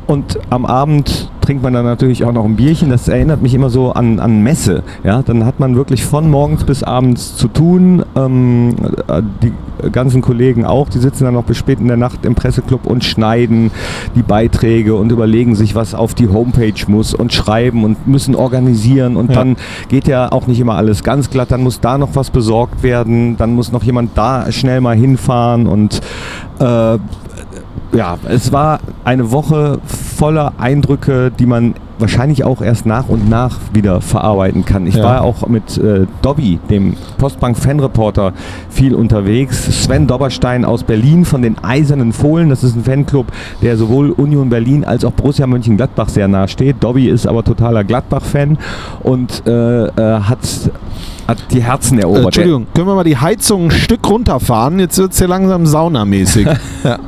S1: und am Abend trinkt man dann natürlich auch noch ein Bierchen. Das erinnert mich immer so an, an Messe. Ja, dann hat man wirklich von morgens bis abends zu tun. Ähm, äh, die ganzen Kollegen auch, die sitzen dann noch bis spät in der Nacht im Presseclub und schneiden die Beiträge und überlegen sich, was auf die Homepage muss und schreiben und müssen organisieren und
S2: Ja.
S1: dann geht ja auch nicht immer alles ganz glatt, dann muss da noch was besorgt werden, dann muss noch jemand da schnell mal hinfahren und äh, ja, es war eine Woche voller Eindrücke, die man wahrscheinlich auch erst nach und nach wieder verarbeiten kann. Ich
S2: Ja.
S1: war auch mit äh, Dobby, dem Postbank-Fanreporter, viel unterwegs. Sven Dobberstein aus Berlin von den Eisernen Fohlen. Das ist ein Fanclub, der sowohl Union Berlin als auch Borussia Mönchengladbach sehr nahe steht. Dobby ist aber totaler Gladbach-Fan und äh, äh, hat, hat die Herzen
S2: Äh,
S1: erobert.
S2: Entschuldigung, können wir mal die Heizung ein Stück runterfahren? Jetzt wird's hier langsam saunamäßig. <laughs> ja.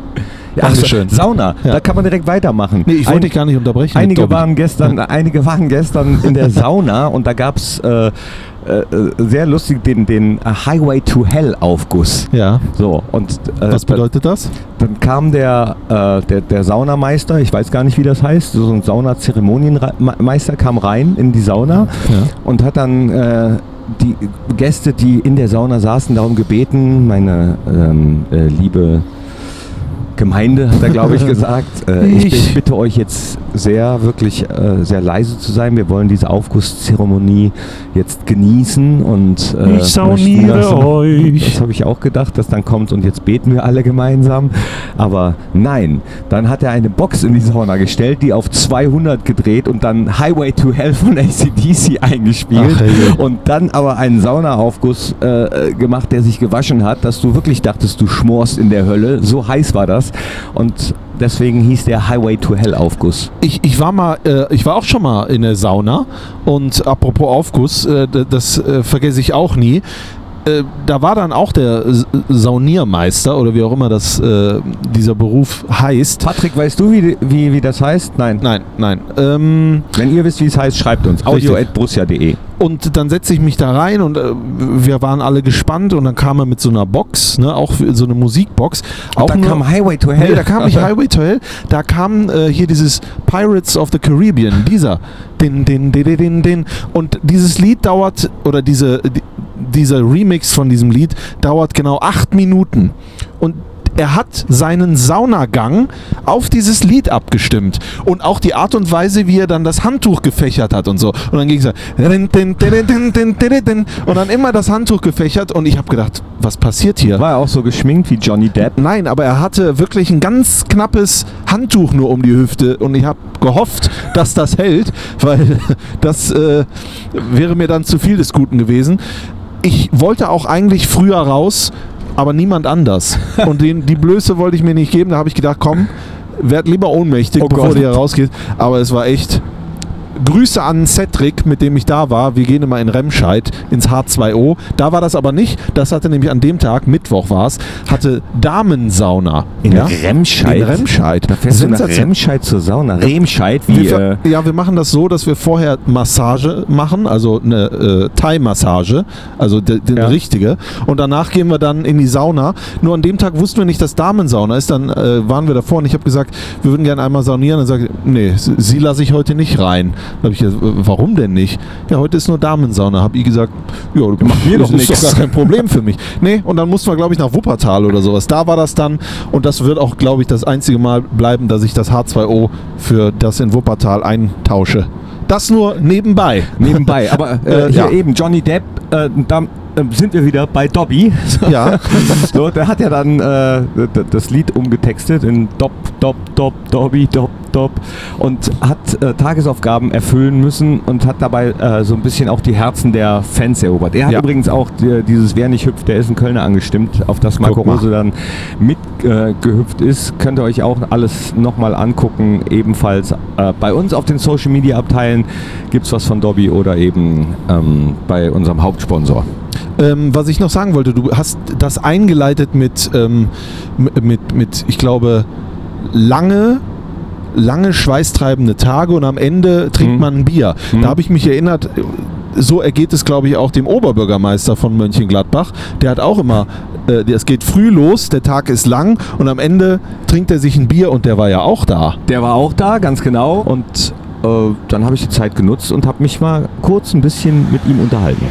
S1: Ja, ach so,
S2: Dankeschön.
S1: Sauna,
S2: Ja.
S1: da kann man direkt weitermachen.
S2: Nee, ich wollte
S1: Ein-
S2: dich gar nicht unterbrechen.
S1: Einige waren gestern, einige waren gestern in der Sauna und da gab es äh, äh, sehr lustig den, den Highway to Hell Aufguss.
S2: Ja.
S1: So, und äh,
S2: Was bedeutet das?
S1: dann kam der, äh, der, der Saunameister, ich weiß gar nicht, wie das heißt, so ein Saunazeremonienmeister kam rein in die Sauna
S2: Ja.
S1: und hat dann äh, die Gäste, die in der Sauna saßen, darum gebeten, meine ähm, äh, liebe Gemeinde, hat er, glaube ich, <laughs> gesagt. Äh, ich,
S2: Ich.
S1: bitte euch jetzt sehr, wirklich äh, sehr leise zu sein. Wir wollen diese Aufgusszeremonie jetzt genießen und äh,
S2: Ich sauniere
S1: das-
S2: euch.
S1: Das habe ich auch gedacht, dass dann kommt und jetzt beten wir alle gemeinsam. Aber nein, dann hat er eine Box in die Sauna gestellt, die auf 200 gedreht und dann Highway to Hell von ACDC eingespielt.
S2: Ach,
S1: und dann aber einen Saunaaufguss äh, gemacht, der sich gewaschen hat, dass du wirklich dachtest, du schmorst in der Hölle. So heiß war das. Und deswegen hieß der Highway to Hell Aufguss.
S2: Ich, ich war mal, äh, ich war auch schon mal in der Sauna und apropos Aufguss, äh, das äh, vergesse ich auch nie. Äh, da war dann auch der Sauniermeister oder wie auch immer das äh, dieser Beruf heißt.
S1: Patrick, weißt du, wie, wie, wie das heißt? Nein.
S2: Nein, nein. Ähm,
S1: Wenn ihr wisst, wie es heißt, schreibt uns. Audio.brussia.de
S2: und dann setze ich mich da rein und äh, wir waren alle gespannt und dann kam er mit so einer Box, ne, auch so eine Musikbox. auch
S1: da
S2: nur-
S1: kam Highway to Hell.
S2: Nee, da kam nicht <laughs> Highway to Hell, da kam äh, hier dieses Pirates of the Caribbean, dieser, den, den, den, den, den, den. Und dieses Lied dauert, oder diese, die, dieser Remix von diesem Lied dauert genau acht Minuten. Und er hat seinen Saunagang auf dieses Lied abgestimmt. Und auch die Art und Weise, wie er dann das Handtuch gefächert hat und so. Und dann ging es so. Und dann immer das Handtuch gefächert. Und ich habe gedacht, was passiert hier?
S1: War er auch so geschminkt wie Johnny Depp?
S2: Nein, aber er hatte wirklich ein ganz knappes Handtuch nur um die Hüfte und ich habe gehofft, dass das hält, weil <laughs> das äh, wäre mir dann zu viel des Guten gewesen. Ich wollte auch eigentlich früher raus, aber niemand anders. <laughs> Und den, die Blöße wollte ich mir nicht geben. Da habe ich gedacht, komm, werd lieber ohnmächtig,
S1: Oh
S2: bevor
S1: Gott.
S2: du hier rausgehst. Aber es war echt Grüße an Cedric, mit dem ich da war. Wir gehen immer in Remscheid ins H2O. Da war das aber nicht. Das hatte nämlich an dem Tag, Mittwoch war es, hatte Damensauna.
S4: In
S2: ja?
S4: Remscheid?
S2: In Remscheid.
S4: Da fährst du nach. Remscheid zur Sauna. Remscheid, wie
S2: Wir,
S4: äh,
S2: ja, wir machen das so, dass wir vorher Massage machen, also eine äh, Thai-Massage, also die, die
S4: Ja.
S2: richtige. Und danach gehen wir dann in die Sauna. Nur an dem Tag wussten wir nicht, dass Damensauna ist. Dann äh, waren wir davor und ich habe gesagt, wir würden gerne einmal saunieren. Dann sagt, nee, sie lasse ich heute nicht rein. Habe ich gesagt, warum denn nicht? Ja, heute ist nur Damensauna. Habe ich gesagt, ja, mach
S4: mir doch
S2: ist
S4: nix.
S2: doch gar kein Problem für mich. <laughs> Nee, und dann mussten wir, glaube ich, nach Wuppertal oder sowas. Da war das dann und das wird auch, glaube ich, das einzige Mal bleiben, dass ich das H2O für das in Wuppertal eintausche. Das nur nebenbei.
S4: nebenbei. Aber <laughs> äh,
S2: Äh,
S4: hier
S2: ja.
S4: eben Johnny Depp, äh, da sind wir wieder bei Dobby. <laughs>
S2: Ja.
S4: so, der hat ja dann äh, das Lied umgetextet in Dob, Dob, Dob, Dobby, Dob, Dob und hat äh, Tagesaufgaben erfüllen müssen und hat dabei äh, so ein bisschen auch die Herzen der Fans erobert. Er hat
S2: Ja.
S4: übrigens auch die, dieses Wer nicht hüpft, der ist in Kölner angestimmt, auf das Marco. Rose dann mitgehüpft äh, gehüpft ist. Könnt ihr euch auch alles nochmal angucken. Ebenfalls äh, bei uns auf den Social Media Abteilen gibt es was von Dobby oder eben ähm, bei unserem Hauptsponsor.
S2: Ähm, was ich noch sagen wollte, du hast das eingeleitet mit, ähm, mit, mit, ich glaube, lange lange schweißtreibende Tage und am Ende trinkt
S4: Mhm.
S2: man ein Bier.
S4: Mhm.
S2: Da habe ich mich erinnert, so ergeht es, glaube ich, auch dem Oberbürgermeister von Mönchengladbach. Der hat auch immer, äh, es geht früh los, der Tag ist lang und am Ende trinkt er sich ein Bier und der war ja auch da.
S4: Der war auch da, ganz genau. Und äh, dann habe ich die Zeit genutzt und habe mich mal kurz ein bisschen mit ihm unterhalten.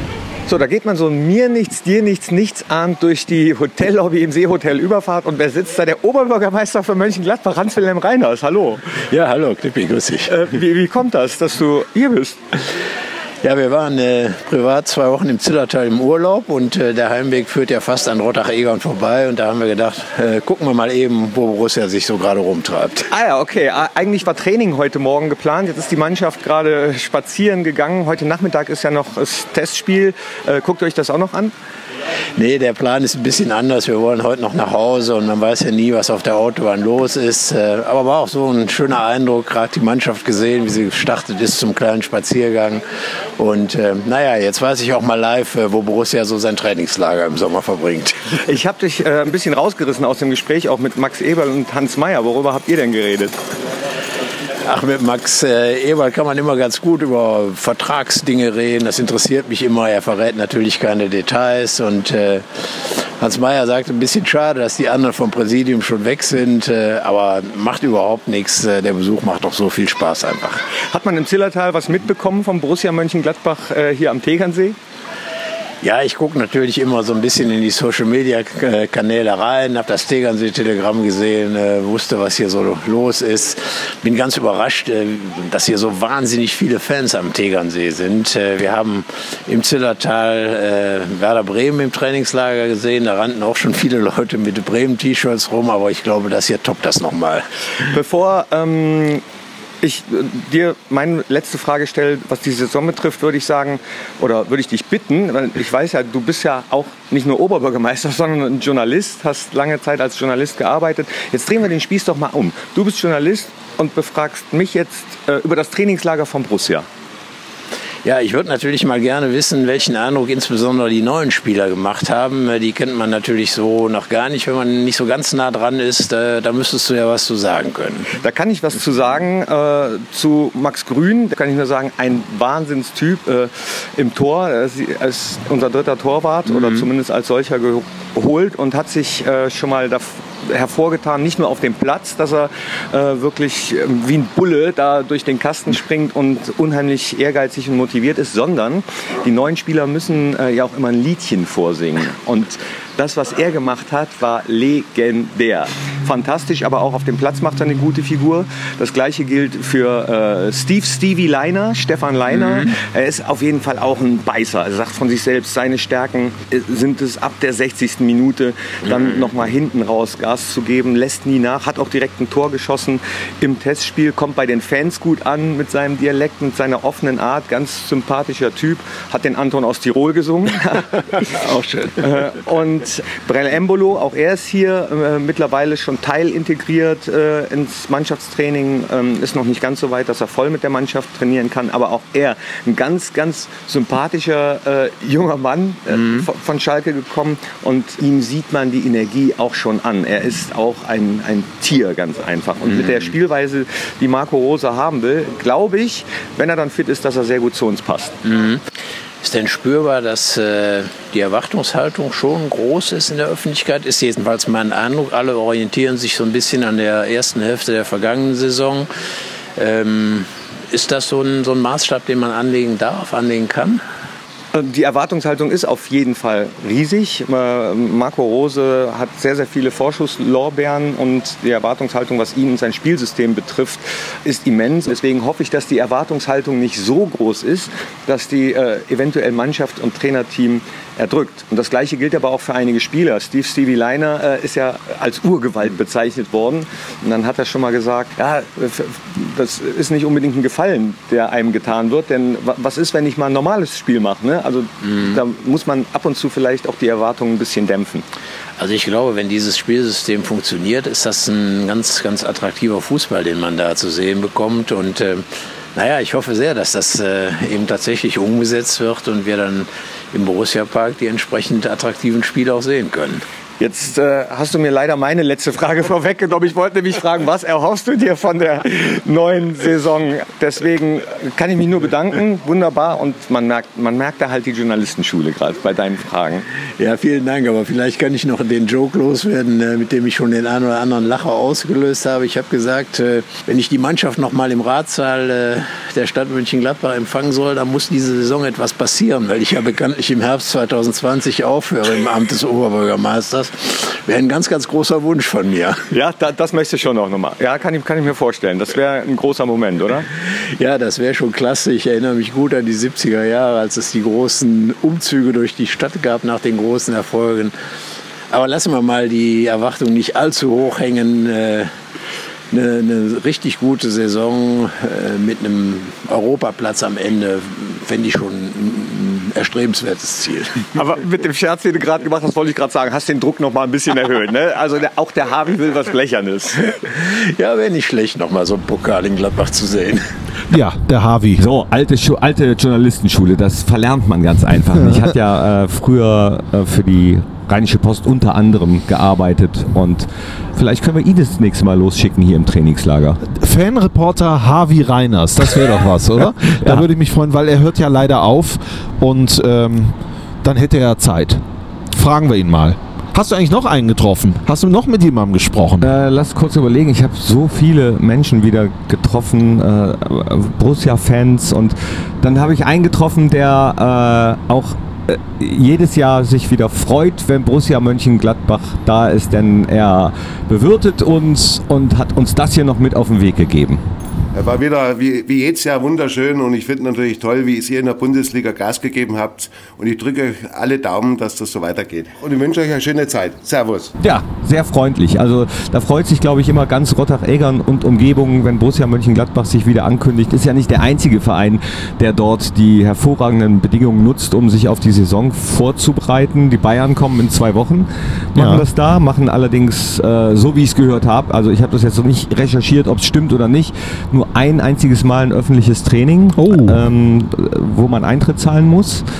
S1: So, da geht man so mir nichts, dir nichts, nichts ahnt durch die Hotellobby im Seehotel Überfahrt. Und wer sitzt da? Der Oberbürgermeister von Mönchengladbach, Hans-Wilhelm Reiners. Hallo.
S5: Ja, hallo, Knippi, grüß dich.
S1: Äh, wie, wie kommt das, dass du hier bist?
S5: Ja, wir waren äh, privat zwei Wochen im Zillertal im Urlaub und äh, der Heimweg führt ja fast an Rottach-Egern vorbei. Und da haben wir gedacht, äh, gucken wir mal eben, wo Borussia sich so gerade rumtreibt.
S1: Ah ja, okay. Eigentlich war Training heute Morgen geplant. Jetzt ist die Mannschaft gerade spazieren gegangen. Heute Nachmittag ist ja noch das Testspiel. Äh, guckt euch das auch noch an?
S5: Nee, der Plan ist ein bisschen anders. Wir wollen heute noch nach Hause und man weiß ja nie, was auf der Autobahn los ist. Äh, aber war auch so ein schöner Eindruck, gerade die Mannschaft gesehen, wie sie gestartet ist zum kleinen Spaziergang. Und äh, naja, jetzt weiß ich auch mal live, äh, wo Borussia so sein Trainingslager im Sommer verbringt. <laughs>
S1: Ich habe dich äh, ein bisschen rausgerissen aus dem Gespräch, auch mit Max Eberl und Hans Meyer. Worüber habt ihr denn geredet?
S5: Ach, mit Max äh, Eberl kann man immer ganz gut über Vertragsdinge reden. Das interessiert mich immer. Er verrät natürlich keine Details. Und äh, Hans Meyer sagt, ein bisschen schade, dass die anderen vom Präsidium schon weg sind. Äh, aber macht überhaupt nichts. Äh, der Besuch macht doch so viel Spaß einfach.
S1: Hat man im Zillertal was mitbekommen vom Borussia Mönchengladbach äh, hier am Tegernsee?
S5: Ja, ich gucke natürlich immer so ein bisschen in die Social-Media-Kanäle rein, habe das Tegernsee-Telegramm gesehen, äh, wusste, was hier so los ist. Bin ganz überrascht, äh, dass hier so wahnsinnig viele Fans am Tegernsee sind. Äh, wir haben im Zillertal äh, Werder Bremen im Trainingslager gesehen. Da rannten auch schon viele Leute mit Bremen-T-Shirts rum, aber ich glaube, das hier toppt das nochmal.
S1: Bevor ähm, ich äh, dir meine letzte Frage stelle, was die Saison betrifft, würde ich sagen, oder würde ich dich bitten, weil ich weiß ja, du bist ja auch nicht nur Oberbürgermeister, <laughs> sondern ein Journalist, hast lange Zeit als Journalist gearbeitet. Jetzt drehen wir den Spieß doch mal um. Du bist Journalist und befragst mich jetzt äh, über das Trainingslager von Borussia.
S5: Ja, ich würde natürlich mal gerne wissen, welchen Eindruck insbesondere die neuen Spieler gemacht haben. Äh, Die kennt man natürlich so noch gar nicht, wenn man nicht so ganz nah dran ist. Da, da müsstest du ja was zu sagen können.
S1: Da kann ich was zu sagen äh, zu Max Grün. Da kann ich nur sagen, ein Wahnsinnstyp äh, im Tor. Er ist, er unser dritter Torwart oder zumindest als solcher geholt und hat sich äh, schon mal da hervorgetan, nicht nur auf dem Platz, dass er äh, wirklich äh, wie ein Bulle da durch den Kasten springt und unheimlich ehrgeizig und motiviert ist, sondern die neuen Spieler müssen äh, ja auch immer ein Liedchen vorsingen. Und das, was er gemacht hat, war legendär. Fantastisch, aber auch auf dem Platz macht er eine gute Figur. Das gleiche gilt für äh, Steve Stevie Leiner, Stefan Leiner. Er ist auf jeden Fall auch ein Beißer. Er sagt von sich selbst, seine Stärken äh, sind es ab der 60. Minute dann noch mal hinten raus Gas zu geben, lässt nie nach, hat auch direkt ein Tor geschossen im Testspiel, kommt bei den Fans gut an mit seinem Dialekt, mit seiner offenen Art, ganz sympathischer Typ, hat den Anton aus Tirol gesungen. <laughs>
S5: Auch schön.
S1: Äh, und Brel Embolo, auch er ist hier äh, mittlerweile schon
S6: schon Teil integriert äh, ins Mannschaftstraining, ähm, ist noch nicht ganz so weit, dass er voll mit der Mannschaft trainieren kann, aber auch er, ein ganz, ganz sympathischer äh, junger Mann äh, von, von Schalke gekommen. Und ihm sieht man die Energie auch schon an. Er ist auch ein, ein Tier, ganz einfach. Und mit der Spielweise, die Marco Rose haben will, glaube ich, wenn er dann fit ist, dass er sehr gut zu uns passt.
S5: Ist denn spürbar, dass äh, die Erwartungshaltung schon groß ist in der Öffentlichkeit? Ist jedenfalls mein Eindruck. Alle orientieren sich so ein bisschen an der ersten Hälfte der vergangenen Saison. Ähm, ist das so ein, so ein Maßstab, den man anlegen darf, anlegen kann?
S6: Die Erwartungshaltung ist auf jeden Fall riesig. Äh, Marco Rose hat sehr, sehr viele Vorschusslorbeeren und die Erwartungshaltung, was ihn und sein Spielsystem betrifft, ist immens. Deswegen hoffe ich, dass die Erwartungshaltung nicht so groß ist, dass die äh, eventuell Mannschaft und Trainerteam erdrückt. Und das Gleiche gilt aber auch für einige Spieler. Steve Stevie Leiner äh, ist ja als Urgewalt bezeichnet worden. Und dann hat er schon mal gesagt, ja, das ist nicht unbedingt ein Gefallen, der einem getan wird. Denn wa- was ist, wenn ich mal ein normales Spiel mache? Ne? Also da muss man ab und zu vielleicht auch die Erwartungen ein bisschen dämpfen.
S5: Also ich glaube, wenn dieses Spielsystem funktioniert, ist das ein ganz, ganz attraktiver Fußball, den man da zu sehen bekommt. Und äh, naja, ich hoffe sehr, dass das äh, eben tatsächlich umgesetzt wird und wir dann im Borussia Park die entsprechend attraktiven Spiele auch sehen können.
S6: Jetzt äh, hast du mir leider meine letzte Frage <laughs> vorweggenommen. Ich wollte nämlich fragen, was erhoffst du dir von der neuen Saison? Deswegen kann ich mich nur bedanken. Wunderbar. Und man merkt, man merkt da halt die Journalistenschule gerade bei deinen Fragen.
S5: Ja, vielen Dank. Aber vielleicht kann ich noch den Joke loswerden, äh, mit dem ich schon den einen oder anderen Lacher ausgelöst habe. Ich habe gesagt, äh, wenn ich die Mannschaft noch mal im Ratsaal äh, der Stadt Mönchengladbach empfangen soll, dann muss diese Saison etwas passieren, weil ich ja bekanntlich im Herbst 2020 aufhöre im Amt des Oberbürgermeisters. Wäre ein ganz, ganz großer Wunsch von mir.
S6: Ja, da, das möchte ich schon auch nochmal. Ja, kann ich, kann ich mir vorstellen. Das wäre ein großer Moment, oder?
S5: Ja, das wäre schon klasse. Ich erinnere mich gut an die 70er Jahre, als es die großen Umzüge durch die Stadt gab nach den großen Erfolgen. Aber lassen wir mal die Erwartungen nicht allzu hoch hängen. Äh, Eine, eine richtig gute Saison äh, mit einem Europaplatz am Ende fände ich schon erstrebenswertes Ziel. <laughs>
S6: Aber mit dem Scherz, den du gerade gemacht hast, wollte ich gerade sagen, hast den Druck noch mal ein bisschen erhöht. Ne? Also der, auch der Harvey will was Blechernes.
S5: Ja, wäre nicht schlecht, noch mal so einen Pokal in Gladbach zu sehen.
S2: Ja, der Harvey.
S1: So, alte, Schu alte Journalistenschule, das verlernt man ganz einfach. Ich hatte ja äh, früher äh, für die Rheinische Post unter anderem gearbeitet und vielleicht können wir ihn das nächste Mal losschicken hier im Trainingslager.
S2: Fanreporter Harvey Reiners, das wäre doch was, oder? <laughs> Da
S1: Ja.
S2: würde ich mich freuen, weil er hört ja leider auf und ähm, dann hätte er Zeit. Fragen wir ihn mal. Hast du eigentlich noch einen getroffen? Hast du noch mit jemandem gesprochen?
S1: Äh, lass kurz überlegen, ich habe so viele Menschen wieder getroffen, äh, Borussia-Fans und dann habe ich einen getroffen, der äh, auch äh, jedes Jahr sich wieder freut, wenn Borussia Mönchengladbach da ist, denn er bewirtet uns und hat uns das hier noch mit auf den Weg gegeben.
S7: Er war wieder wie, wie jedes Jahr wunderschön und ich finde natürlich toll, wie ihr in der Bundesliga Gas gegeben habt. Und ich drücke euch alle Daumen, dass das so weitergeht. Und ich wünsche euch eine schöne Zeit. Servus.
S1: Ja, sehr freundlich. Also da freut sich, glaube ich, immer ganz Rottach-Egern und Umgebung, wenn Borussia Mönchengladbach sich wieder ankündigt. Ist ja nicht der einzige Verein, der dort die hervorragenden Bedingungen nutzt, um sich auf die Saison vorzubereiten. Die Bayern kommen in zwei Wochen, machen
S2: Ja.
S1: das da, machen allerdings, äh, so wie ich es gehört habe, also ich habe das jetzt noch nicht recherchiert, ob es stimmt oder nicht, nur ein einziges Mal ein öffentliches Training,
S2: Oh.
S1: ähm, wo man Eintritt zahlen muss. <laughs>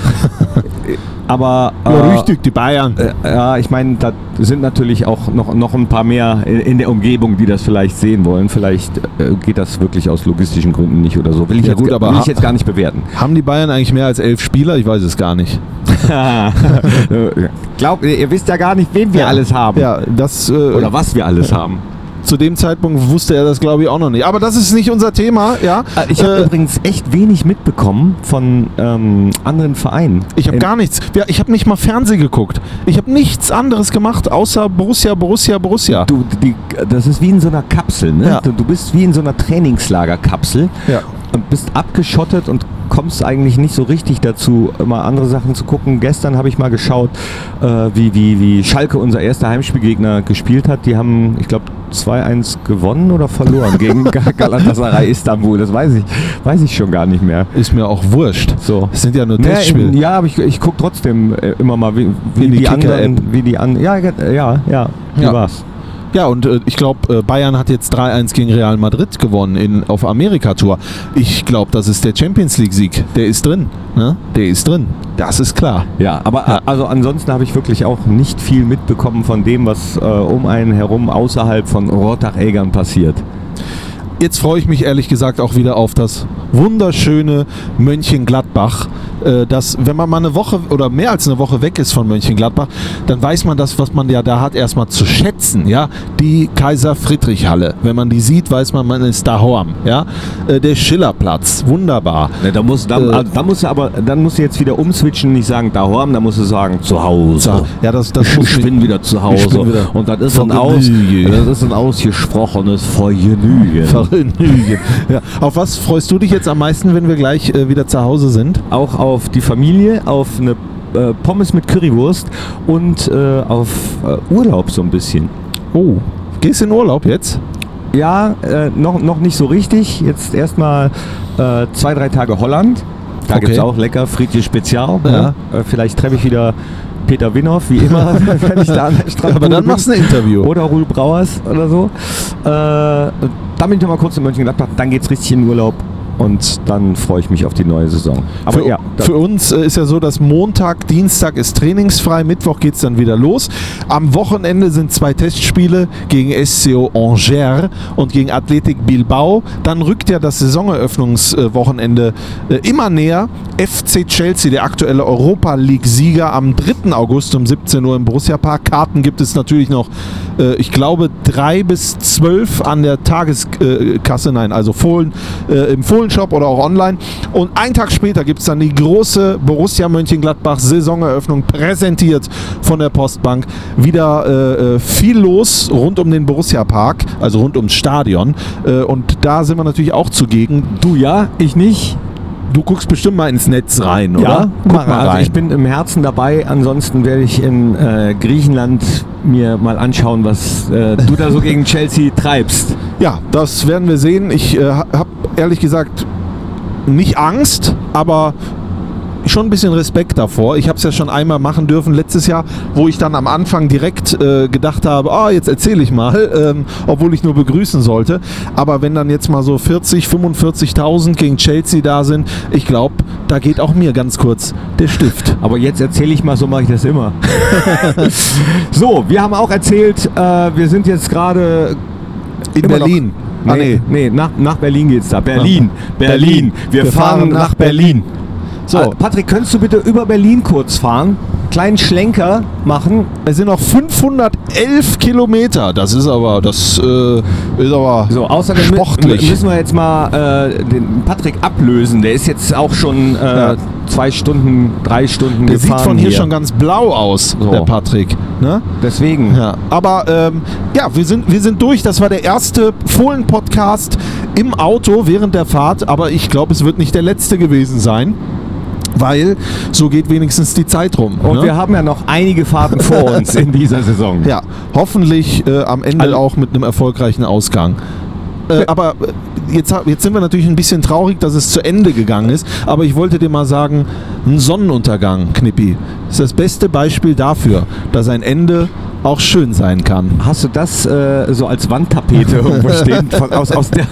S1: Aber
S2: ja,
S1: äh,
S2: richtig, die Bayern.
S1: äh, ja, ich meine, da sind natürlich auch noch, noch ein paar mehr in, in der Umgebung, die das vielleicht sehen wollen. Vielleicht äh, geht das wirklich aus logistischen Gründen nicht oder so. Will ich,
S2: Ja
S1: jetzt,
S2: gut, aber
S1: will ich jetzt gar nicht bewerten.
S2: Haben die Bayern eigentlich mehr als elf Spieler? Ich weiß es gar nicht. <laughs>
S1: Glaubt, ihr wisst ja gar nicht, wen wir alles haben.
S2: Ja, das. Äh,
S1: Oder was wir alles haben.
S2: Zu dem Zeitpunkt wusste er das, glaube ich, auch noch nicht. Aber das ist nicht unser Thema, ja.
S1: Äh, Ich habe
S2: Äh,
S1: übrigens echt wenig mitbekommen von ähm, anderen Vereinen.
S2: Ich habe gar nichts. Ja, ich habe nicht mal Fernsehen geguckt. Ich habe nichts anderes gemacht, außer Borussia, Borussia, Borussia.
S1: Du, die, das ist wie in so einer Kapsel. Ne?
S2: Ja.
S1: Du, du bist wie in so einer Trainingslagerkapsel
S2: Ja.
S1: Bist abgeschottet und kommst eigentlich nicht so richtig dazu, mal andere Sachen zu gucken. Gestern habe ich mal geschaut, äh, wie, wie, wie Schalke, unser erster Heimspielgegner, gespielt hat. Die haben, ich glaube, 2-1 gewonnen oder verloren <laughs> gegen Gal- Galatasaray Istanbul. Das weiß ich, weiß ich schon gar nicht mehr.
S2: Ist mir auch wurscht.
S1: So.
S2: Es sind ja nur
S1: Nee,
S2: Testspiele.
S1: ja, aber ich, ich gucke trotzdem äh, immer mal, wie, wie
S2: die
S1: die, anderen, wie die an, ja, ge- ja, ja, wie
S2: Ja.
S1: war's?
S2: Ja, und äh, ich glaube, äh, Bayern hat jetzt 3-1 gegen Real Madrid gewonnen in, auf Amerika-Tour. Ich glaube, das ist der Champions League-Sieg. Der ist drin. Ne? Der ist drin. Das ist klar.
S1: Ja, aber
S2: Ja.
S1: also ansonsten habe ich wirklich auch nicht viel mitbekommen von dem, was äh, um einen herum außerhalb von Rottach-Egern passiert.
S2: Jetzt freue ich mich ehrlich gesagt auch wieder auf das wunderschöne Mönchengladbach. Äh, das, wenn man mal eine Woche oder mehr als eine Woche weg ist von Mönchengladbach, dann weiß man das, was man ja da hat, erstmal zu schätzen. Ja, die Kaiser-Friedrich-Halle. Wenn man die sieht, weiß man, man ist daheim. Ja, äh, der Schillerplatz, wunderbar.
S1: Ne, da muss, da,
S2: Äh,
S1: also, da musst du aber, dann musst du jetzt wieder umswitchen, nicht sagen da musst du sagen zu Hause.
S2: Ja, das, das
S1: ich,
S2: muss
S1: bin wieder zu Hause.
S2: Wieder
S1: und das ist, ein aus, das ist ein ausgesprochenes Vergnügen.
S2: Vergnügen. Ja. Auf was freust du dich jetzt am meisten, wenn wir gleich äh, wieder zu Hause sind?
S1: Auch auf die Familie, auf eine äh, Pommes mit Currywurst und äh, auf äh, Urlaub so ein bisschen.
S2: Oh, gehst in Urlaub jetzt?
S1: Ja, äh, noch, noch nicht so richtig. Jetzt erstmal äh, zwei, drei Tage Holland. Da
S2: Okay.
S1: gibt es auch lecker Friedrich Spezial.
S2: Ja.
S1: Ne? Äh, vielleicht treffe ich wieder Peter Winhoff, wie immer, <laughs> wenn ich da an der Strand
S2: Aber dann machst du ein Interview.
S1: Oder Ruhl Brauers oder so. Äh, dann bin ich noch mal kurz in Mönchengladbach. Dann geht's richtig in Urlaub. Und dann freue ich mich auf die neue Saison. Aber
S2: für,
S1: ja,
S2: für uns äh, ist ja so, dass Montag, Dienstag ist trainingsfrei, Mittwoch geht es dann wieder los. Am Wochenende sind zwei Testspiele gegen SCO Angers und gegen Athletic Bilbao. Dann rückt ja das Saisoneröffnungswochenende äh, immer näher. FC Chelsea, der aktuelle Europa League-Sieger, am 3. August um 17 Uhr im Borussia Park. Karten gibt es natürlich noch, äh, ich glaube, drei bis zwölf an der Tageskasse, nein, also Fohlen, im Fohlenshop oder auch online. Und einen Tag später gibt es dann die große Borussia Mönchengladbach Saisoneröffnung, präsentiert von der Postbank. Wieder äh, äh, viel los rund um den Borussia Park, also rund ums Stadion. Äh, und da sind wir natürlich auch zugegen.
S1: du ja, ich nicht.
S2: Du guckst bestimmt mal ins Netz rein, oder?
S1: Ja,
S2: Guck
S1: mal also ich bin im Herzen dabei. Ansonsten werde ich in äh, Griechenland mir mal anschauen, was äh, du da so gegen Chelsea treibst.
S2: Ja, das werden wir sehen. Ich äh, habe ehrlich gesagt nicht Angst, aber schon ein bisschen Respekt davor. Ich habe es ja schon einmal machen dürfen letztes Jahr, wo ich dann am Anfang direkt äh, gedacht habe, ah, jetzt erzähle ich mal, <laughs> ähm, obwohl ich nur begrüßen sollte. Aber wenn dann jetzt mal so 40, 45.000 gegen Chelsea da sind, ich glaube, da geht auch mir ganz kurz der Stift.
S1: Aber jetzt erzähle ich mal, so mache ich das immer. <laughs> so, wir haben auch erzählt, äh, wir sind jetzt gerade
S2: In
S1: Immer noch.
S2: Berlin. Ah,
S1: Nee, nee nach, nach Berlin geht's da. Berlin,
S2: Ah.
S1: Berlin. Wir,
S2: Wir
S1: fahren,
S2: fahren
S1: nach
S2: nach
S1: Berlin.
S2: So.
S1: So, Patrick, könntest du bitte über Berlin kurz fahren? Kleinen Schlenker machen.
S2: Es sind noch 511 Kilometer. Das ist aber, das äh, ist aber
S1: So, außerdem
S2: sportlich.
S1: müssen wir jetzt mal äh, den Patrick ablösen. Der ist jetzt auch schon äh,
S2: Ja.
S1: zwei Stunden, drei Stunden
S2: Der sieht
S1: gefahren
S2: von hier, schon ganz blau aus,
S1: So.
S2: der Patrick. Ne?
S1: Deswegen.
S2: Ja, aber ähm, ja, wir sind, wir sind durch. Das war der erste Fohlen-Podcast im Auto während der Fahrt. Aber ich glaube, es wird nicht der letzte gewesen sein. Weil so geht wenigstens die Zeit rum.
S1: Und
S2: ne?
S1: wir haben ja noch einige Fahrten vor <laughs> uns in dieser Saison.
S2: Ja, hoffentlich äh, am Ende
S1: Also-
S2: auch mit einem erfolgreichen Ausgang. Äh, aber äh, jetzt, jetzt sind wir natürlich ein bisschen traurig, dass es zu Ende gegangen ist. Aber ich wollte dir mal sagen, ein Sonnenuntergang, Knippi, ist das beste Beispiel dafür, dass ein Ende auch schön sein kann.
S1: Hast du das äh, so als Wandtapete irgendwo <laughs> stehen? Von, aus, aus der,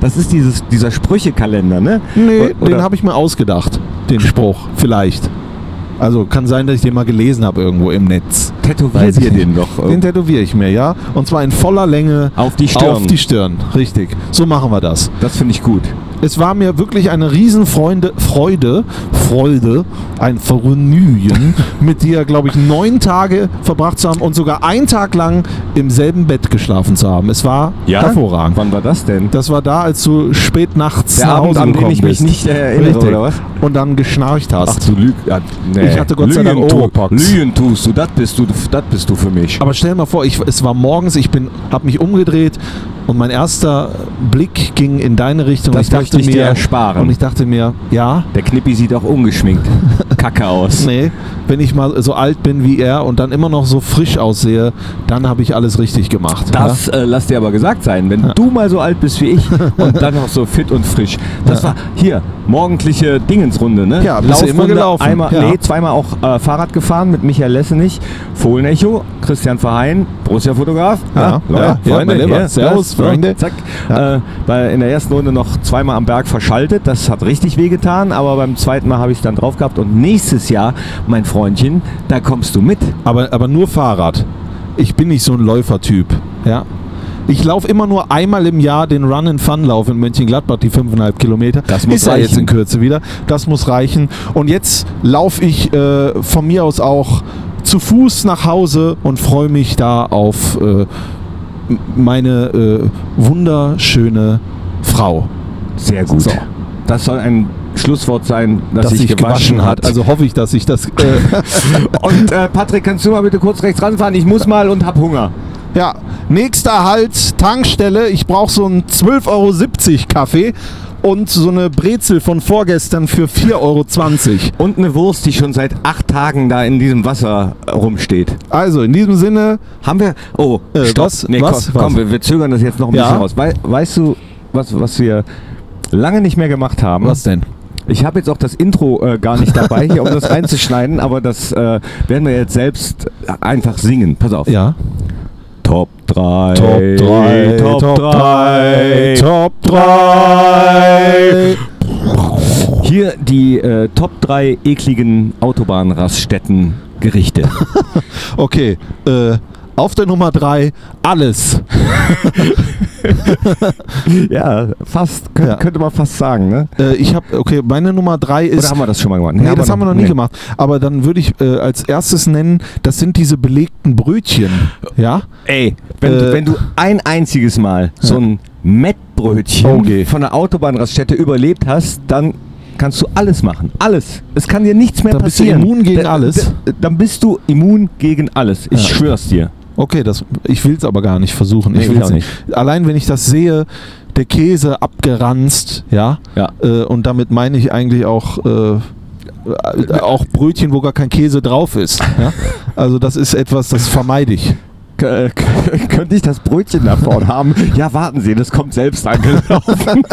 S1: das ist dieses, dieser Sprüchekalender, ne?
S2: Nee,
S1: Oder-
S2: den habe ich mir ausgedacht, den Spruch, vielleicht. Also kann sein, dass ich den mal gelesen habe irgendwo im Netz.
S1: Tätowier
S2: Weiß ich
S1: dir den doch.
S2: Den tätowiere ich mir, ja. Und zwar in voller Länge
S1: Auf die Stirn.
S2: Auf die Stirn, richtig. So machen wir das.
S1: das finde ich gut.
S2: Es war mir wirklich eine Riesenfreude, Freude, Freude, ein Vergnügen, <laughs> mit dir, glaube ich, neun Tage verbracht zu haben und sogar einen Tag lang im selben Bett geschlafen zu haben. Es war hervorragend.
S1: Wann war das denn?
S2: Das war da, als du spät nachts
S1: Der
S2: nach
S1: Abend,
S2: Hause
S1: an den
S2: gekommen
S1: ich mich
S2: bist.
S1: nicht erinnere,
S2: Richtig.
S1: oder was?
S2: Und dann geschnarcht hast.
S1: Ach, du lüg. Ja, nee.
S2: Ich hatte Gott sei Dank Oropax.
S1: Lügen tust du, das bist du, das bist du für mich.
S2: Aber stell dir mal vor, ich, es war morgens, ich bin, habe mich umgedreht und mein erster Blick ging in deine Richtung.
S1: Das
S2: ich dachte
S1: ich
S2: mir,
S1: ersparen.
S2: Und ich dachte mir, ja,
S1: Der Knippi sieht auch ungeschminkt <laughs> kacke aus.
S2: nee, wenn ich mal so alt bin wie er und dann immer noch so frisch aussehe, dann habe ich alles richtig gemacht.
S1: Das äh, lass dir aber gesagt sein, wenn du mal so alt bist wie ich <laughs> und dann noch so fit und frisch. Das war hier, morgendliche Dingensrunde, ne?
S2: Ja, bist immer gelaufen.
S1: Einmal,
S2: Ja.
S1: Nee, zweimal auch äh, Fahrrad gefahren mit Michael Lessenich, Fohlenecho, Christian Verheyen, Borussia-Fotograf.
S2: Ja, ja, ja,
S1: Freunde,
S2: Servus, Freunde.
S1: Zack.
S2: Ja.
S1: Äh, bei, in der ersten Runde noch zweimal am Berg verschaltet. Das hat richtig wehgetan, aber beim zweiten Mal habe ich es dann drauf gehabt. Und nächstes Jahr, mein Freundchen, da kommst du mit.
S2: Aber, aber nur Fahrrad. Ich bin nicht so ein Läufertyp. Ja. Ich laufe immer nur einmal im Jahr den Run and Fun Lauf in Mönchengladbach, die 5,5 Kilometer.
S1: Das muss
S2: Ist ja jetzt
S1: reichen.
S2: in Kürze wieder. Das muss reichen. Und jetzt laufe ich äh, von mir aus auch zu Fuß nach Hause und freue mich da auf äh, meine äh, wunderschöne Frau.
S1: Sehr gut.
S2: So.
S1: Das soll ein Schlusswort sein, das,
S2: dass
S1: sich
S2: sich
S1: gewaschen, hat.
S2: Also hoffe ich, dass ich das. Äh, <laughs>
S1: und äh, Patrick, kannst du mal bitte kurz rechts ranfahren? Ich muss mal und hab Hunger.
S2: Ja, nächster Halt, Tankstelle. Ich brauche so einen 12,70 Euro Kaffee und so eine Brezel von vorgestern für 4,20 Euro.
S1: Und eine Wurst, die schon seit acht Tagen da in diesem Wasser rumsteht.
S2: Also in diesem Sinne,
S1: Haben wir. Oh,
S2: Äh,
S1: stopp.
S2: was?
S1: Nee,
S2: Was?
S1: komm, komm
S2: Was?
S1: wir, wir zögern das jetzt noch ein
S2: Ja.
S1: bisschen raus. Wei weißt du, was, was wir lange nicht mehr gemacht haben?
S2: was denn?
S1: Ich habe jetzt auch das Intro äh, gar nicht dabei, hier, um das <laughs> reinzuschneiden, aber das äh, werden wir jetzt selbst einfach singen. Pass auf.
S2: Ja.
S1: Top 3.
S2: Top 3,
S1: Top 3.
S2: Top 3.
S1: Hier die äh, Top 3 ekligen Autobahnraststätten-Gerichte. <laughs>
S2: Okay, äh, auf der Nummer 3 alles. <laughs>
S1: ja, fast. Kön
S2: Ja.
S1: Könnte man fast sagen, ne?
S2: Äh, ich habe, okay, meine Nummer 3 ist.
S1: Oder haben wir das schon mal gemacht?
S2: Nee, das haben wir noch nie
S1: nee.
S2: gemacht. Aber dann würde ich äh, als erstes nennen, das sind diese belegten Brötchen. Ja?
S1: Ey, wenn,
S2: Äh,
S1: du, wenn du ein einziges Mal so ein Mettbrötchen
S2: Okay.
S1: von der Autobahnraststätte überlebt hast, dann kannst du alles machen. Alles. Es kann dir nichts mehr
S2: Dann bist du
S1: passieren.
S2: immun gegen
S1: Da-
S2: alles?
S1: da- Dann bist du immun gegen alles. Ich
S2: Ja.
S1: schwör's dir.
S2: Okay, das, ich will es aber gar nicht versuchen.
S1: Nee,
S2: ich will's nicht. Allein wenn ich das sehe, der Käse abgeranzt, ja,
S1: Ja.
S2: äh, und damit meine ich eigentlich auch, äh, äh, auch Brötchen, wo gar kein Käse drauf ist. Ja? <laughs> Also das ist etwas, das vermeide ich.
S1: Könnte ich das Brötchen da vorne haben? Ja, warten Sie, das kommt selbst angelaufen. <laughs>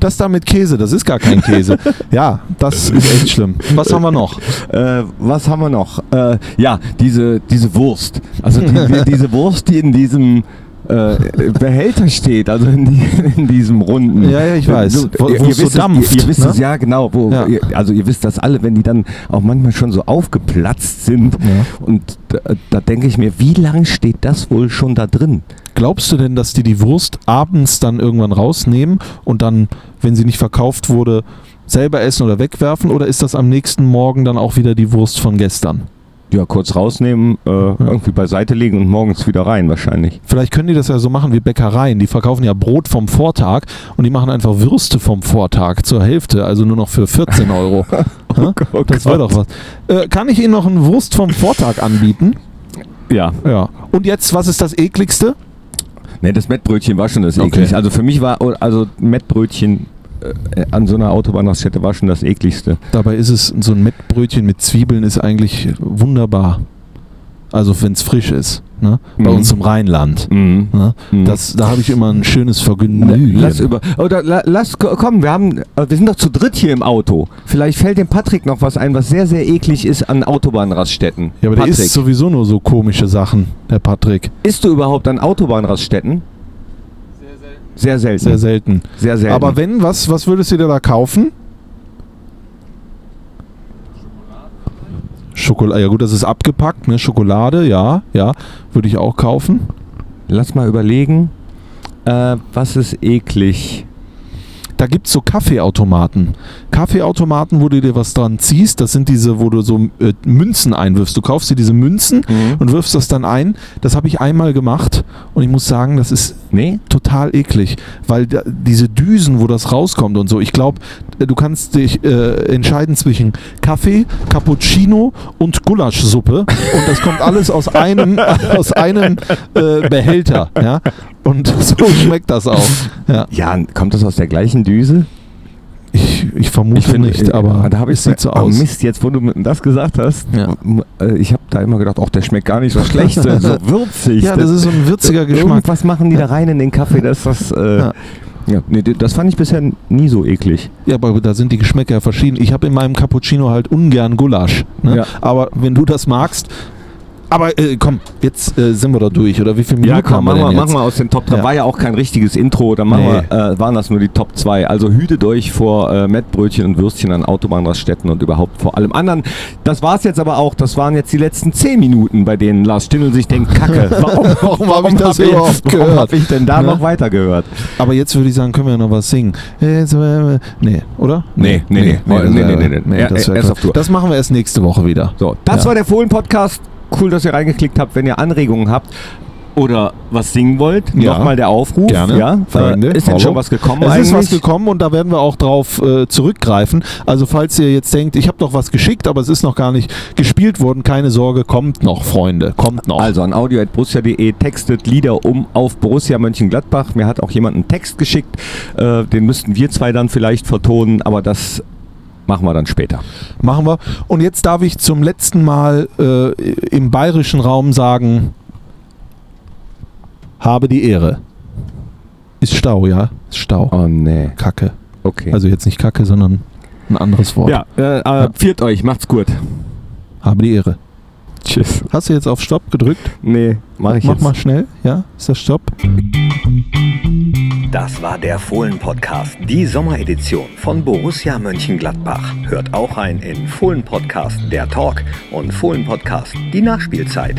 S2: Das da mit Käse, das ist gar kein Käse. Ja, das ist echt schlimm. Was haben wir noch?
S1: äh, was haben wir noch? Äh, ja, diese, diese Wurst. Also die, die, diese Wurst, die in diesem äh, Behälter steht, also in, die, in diesem runden.
S2: Ja, ja, ich weiß. Wo-
S1: ihr,
S2: wo
S1: ihr
S2: es so
S1: wisst es-
S2: dampft,
S1: Ihr, ihr wisst
S2: ne?
S1: es, ja genau. Wo,
S2: Ja.
S1: Ihr, also ihr wisst das alle, wenn die dann auch manchmal schon so aufgeplatzt sind.
S2: Ja.
S1: Und da, da denke ich mir, wie lange steht das wohl schon da drin?
S2: Glaubst du denn, dass die die Wurst abends dann irgendwann rausnehmen und dann, wenn sie nicht verkauft wurde, selber essen oder wegwerfen? Oder ist das am nächsten Morgen dann auch wieder die Wurst von gestern?
S1: Ja, kurz rausnehmen, äh, irgendwie beiseite legen und morgens wieder rein wahrscheinlich.
S2: Vielleicht können die das ja so machen wie Bäckereien. Die verkaufen ja Brot vom Vortag und die machen einfach Würste vom Vortag zur Hälfte, also nur noch für 14 Euro. <laughs> Hä?
S1: oh
S2: das wäre doch was. Äh, kann ich Ihnen noch einen Wurst vom Vortag anbieten?
S1: Ja,
S2: Ja. Und jetzt, was ist das ekligste?
S1: Ne, das Mettbrötchen war schon das
S2: Okay.
S1: ekligste. Also für mich war, also Mettbrötchen an so einer Autobahnraststätte war schon das ekligste.
S2: Dabei ist es, so ein Mettbrötchen mit Zwiebeln ist eigentlich wunderbar. Also wenn es frisch ist. Ne? Bei
S1: Mhm.
S2: uns im Rheinland.
S1: Mhm.
S2: Ne?
S1: Mhm.
S2: Das, da habe ich immer ein schönes Vergnügen.
S1: Lass über. Oder la, lass ko- komm, wir haben, äh, wir sind doch zu dritt hier im Auto. Vielleicht fällt dem Patrick noch was ein, was sehr, sehr eklig ist an Autobahnraststätten.
S2: ja, aber der
S1: Patrick,
S2: isst sowieso nur so komische Sachen, der Patrick.
S1: isst du überhaupt an Autobahnraststätten? Sehr selten.
S2: Sehr selten.
S1: Sehr selten.
S2: Aber wenn, was, was würdest du dir da kaufen? Schokolade, ja gut, das ist abgepackt, ne? Schokolade, ja, ja, würde ich auch kaufen.
S1: Lass mal überlegen, äh, was ist eklig?
S2: Da gibt es so Kaffeeautomaten. Kaffeeautomaten, wo du dir was dran ziehst, das sind diese, wo du so äh, Münzen einwirfst. Du kaufst dir diese Münzen
S1: Mhm.
S2: und wirfst das dann ein. Das habe ich einmal gemacht und ich muss sagen, das ist
S1: Nee?
S2: total eklig, weil da, diese Düsen, wo das rauskommt und so, ich glaube, du kannst dich äh, entscheiden zwischen Kaffee, Cappuccino und Gulaschsuppe und das kommt alles aus einem, <laughs> aus einem äh, Behälter, ja, und <laughs> so schmeckt das auch, ja.
S1: Ja, kommt das aus der gleichen Düse?
S2: Ich, ich vermute
S1: Ich finde
S2: nicht,
S1: äh,
S2: aber
S1: da habe ich
S2: es sieht so
S1: ah,
S2: aus.
S1: Mist, jetzt wo du das gesagt hast,
S2: Ja.
S1: äh, ich habe da immer gedacht, auch der schmeckt gar nicht so schlecht, so <laughs> würzig.
S2: Ja, das ist so ein würziger Geschmack.
S1: Irgendwas machen die da rein in den Kaffee, dass das. Äh,
S2: Ja.
S1: ja. nee, das fand ich bisher nie so eklig.
S2: Ja, aber da sind die Geschmäcker verschieden. Ich habe in meinem Cappuccino halt ungern Gulasch. Ne?
S1: Ja.
S2: Aber wenn du das magst. Aber äh, komm, jetzt äh, sind wir da durch. Oder wie viele Minuten
S1: Ja, komm,
S2: haben
S1: machen
S2: wir denn
S1: machen
S2: jetzt?
S1: wir aus den Top 3.
S2: Ja.
S1: War ja auch kein richtiges Intro, dann
S2: Nee.
S1: wir, äh, waren das nur die Top 2. Also hütet euch vor äh, Mettbrötchen und Würstchen an Autobahnraststätten und überhaupt vor allem anderen. Das war's jetzt aber auch. Das waren jetzt die letzten 10 Minuten, bei denen Lars Stindl sich denkt, Kacke, <laughs> warum,
S2: Warum hab ich das
S1: hab
S2: überhaupt
S1: warum
S2: gehört?
S1: hab ich denn da
S2: Ne?
S1: noch weiter gehört?
S2: Aber jetzt würde ich sagen, können wir ja noch was singen. Äh, äh, Nee, oder?
S1: Nee, nee, nee.
S2: das
S1: Nee, nee, nee, nee. Auf Tour.
S2: Das machen wir erst nächste Woche wieder.
S1: So, das
S2: Ja.
S1: war der Fohlen-Podcast. Cool, dass ihr reingeklickt habt. Wenn ihr Anregungen habt oder was singen wollt,
S2: Ja.
S1: nochmal der Aufruf.
S2: Gerne.
S1: Ja,
S2: Freunde,
S1: äh, ist denn
S2: hallo.
S1: schon was gekommen
S2: Es
S1: eigentlich?
S2: ist was gekommen und da werden wir auch drauf äh, zurückgreifen. Also falls ihr jetzt denkt, ich habe doch was geschickt, aber es ist noch gar nicht gespielt worden, keine Sorge, kommt noch, Freunde, kommt noch.
S1: Also an audio.borussia.de textet Lieder um auf Borussia Mönchengladbach. Mir hat auch jemand einen Text geschickt. Äh, den müssten wir zwei dann vielleicht vertonen, aber das machen wir dann später.
S2: Machen wir. Und jetzt darf ich zum letzten Mal äh, im bayerischen Raum sagen, habe die Ehre. Ist Stau, ja? Ist Stau.
S1: Oh nee.
S2: Kacke.
S1: Okay.
S2: Also jetzt nicht Kacke, sondern ein anderes Wort.
S1: ja, äh, äh, viert euch, macht's gut.
S2: Habe die Ehre.
S1: Tschüss.
S2: Hast du jetzt auf Stopp gedrückt?
S1: Nee, mach ich
S2: Mach
S1: jetzt.
S2: mal schnell. Ja, ist das Stopp?
S8: Das war der Fohlen-Podcast, die Sommeredition von Borussia Mönchengladbach. Hört auch rein in Fohlen-Podcast, der Talk und Fohlen-Podcast, die Nachspielzeit.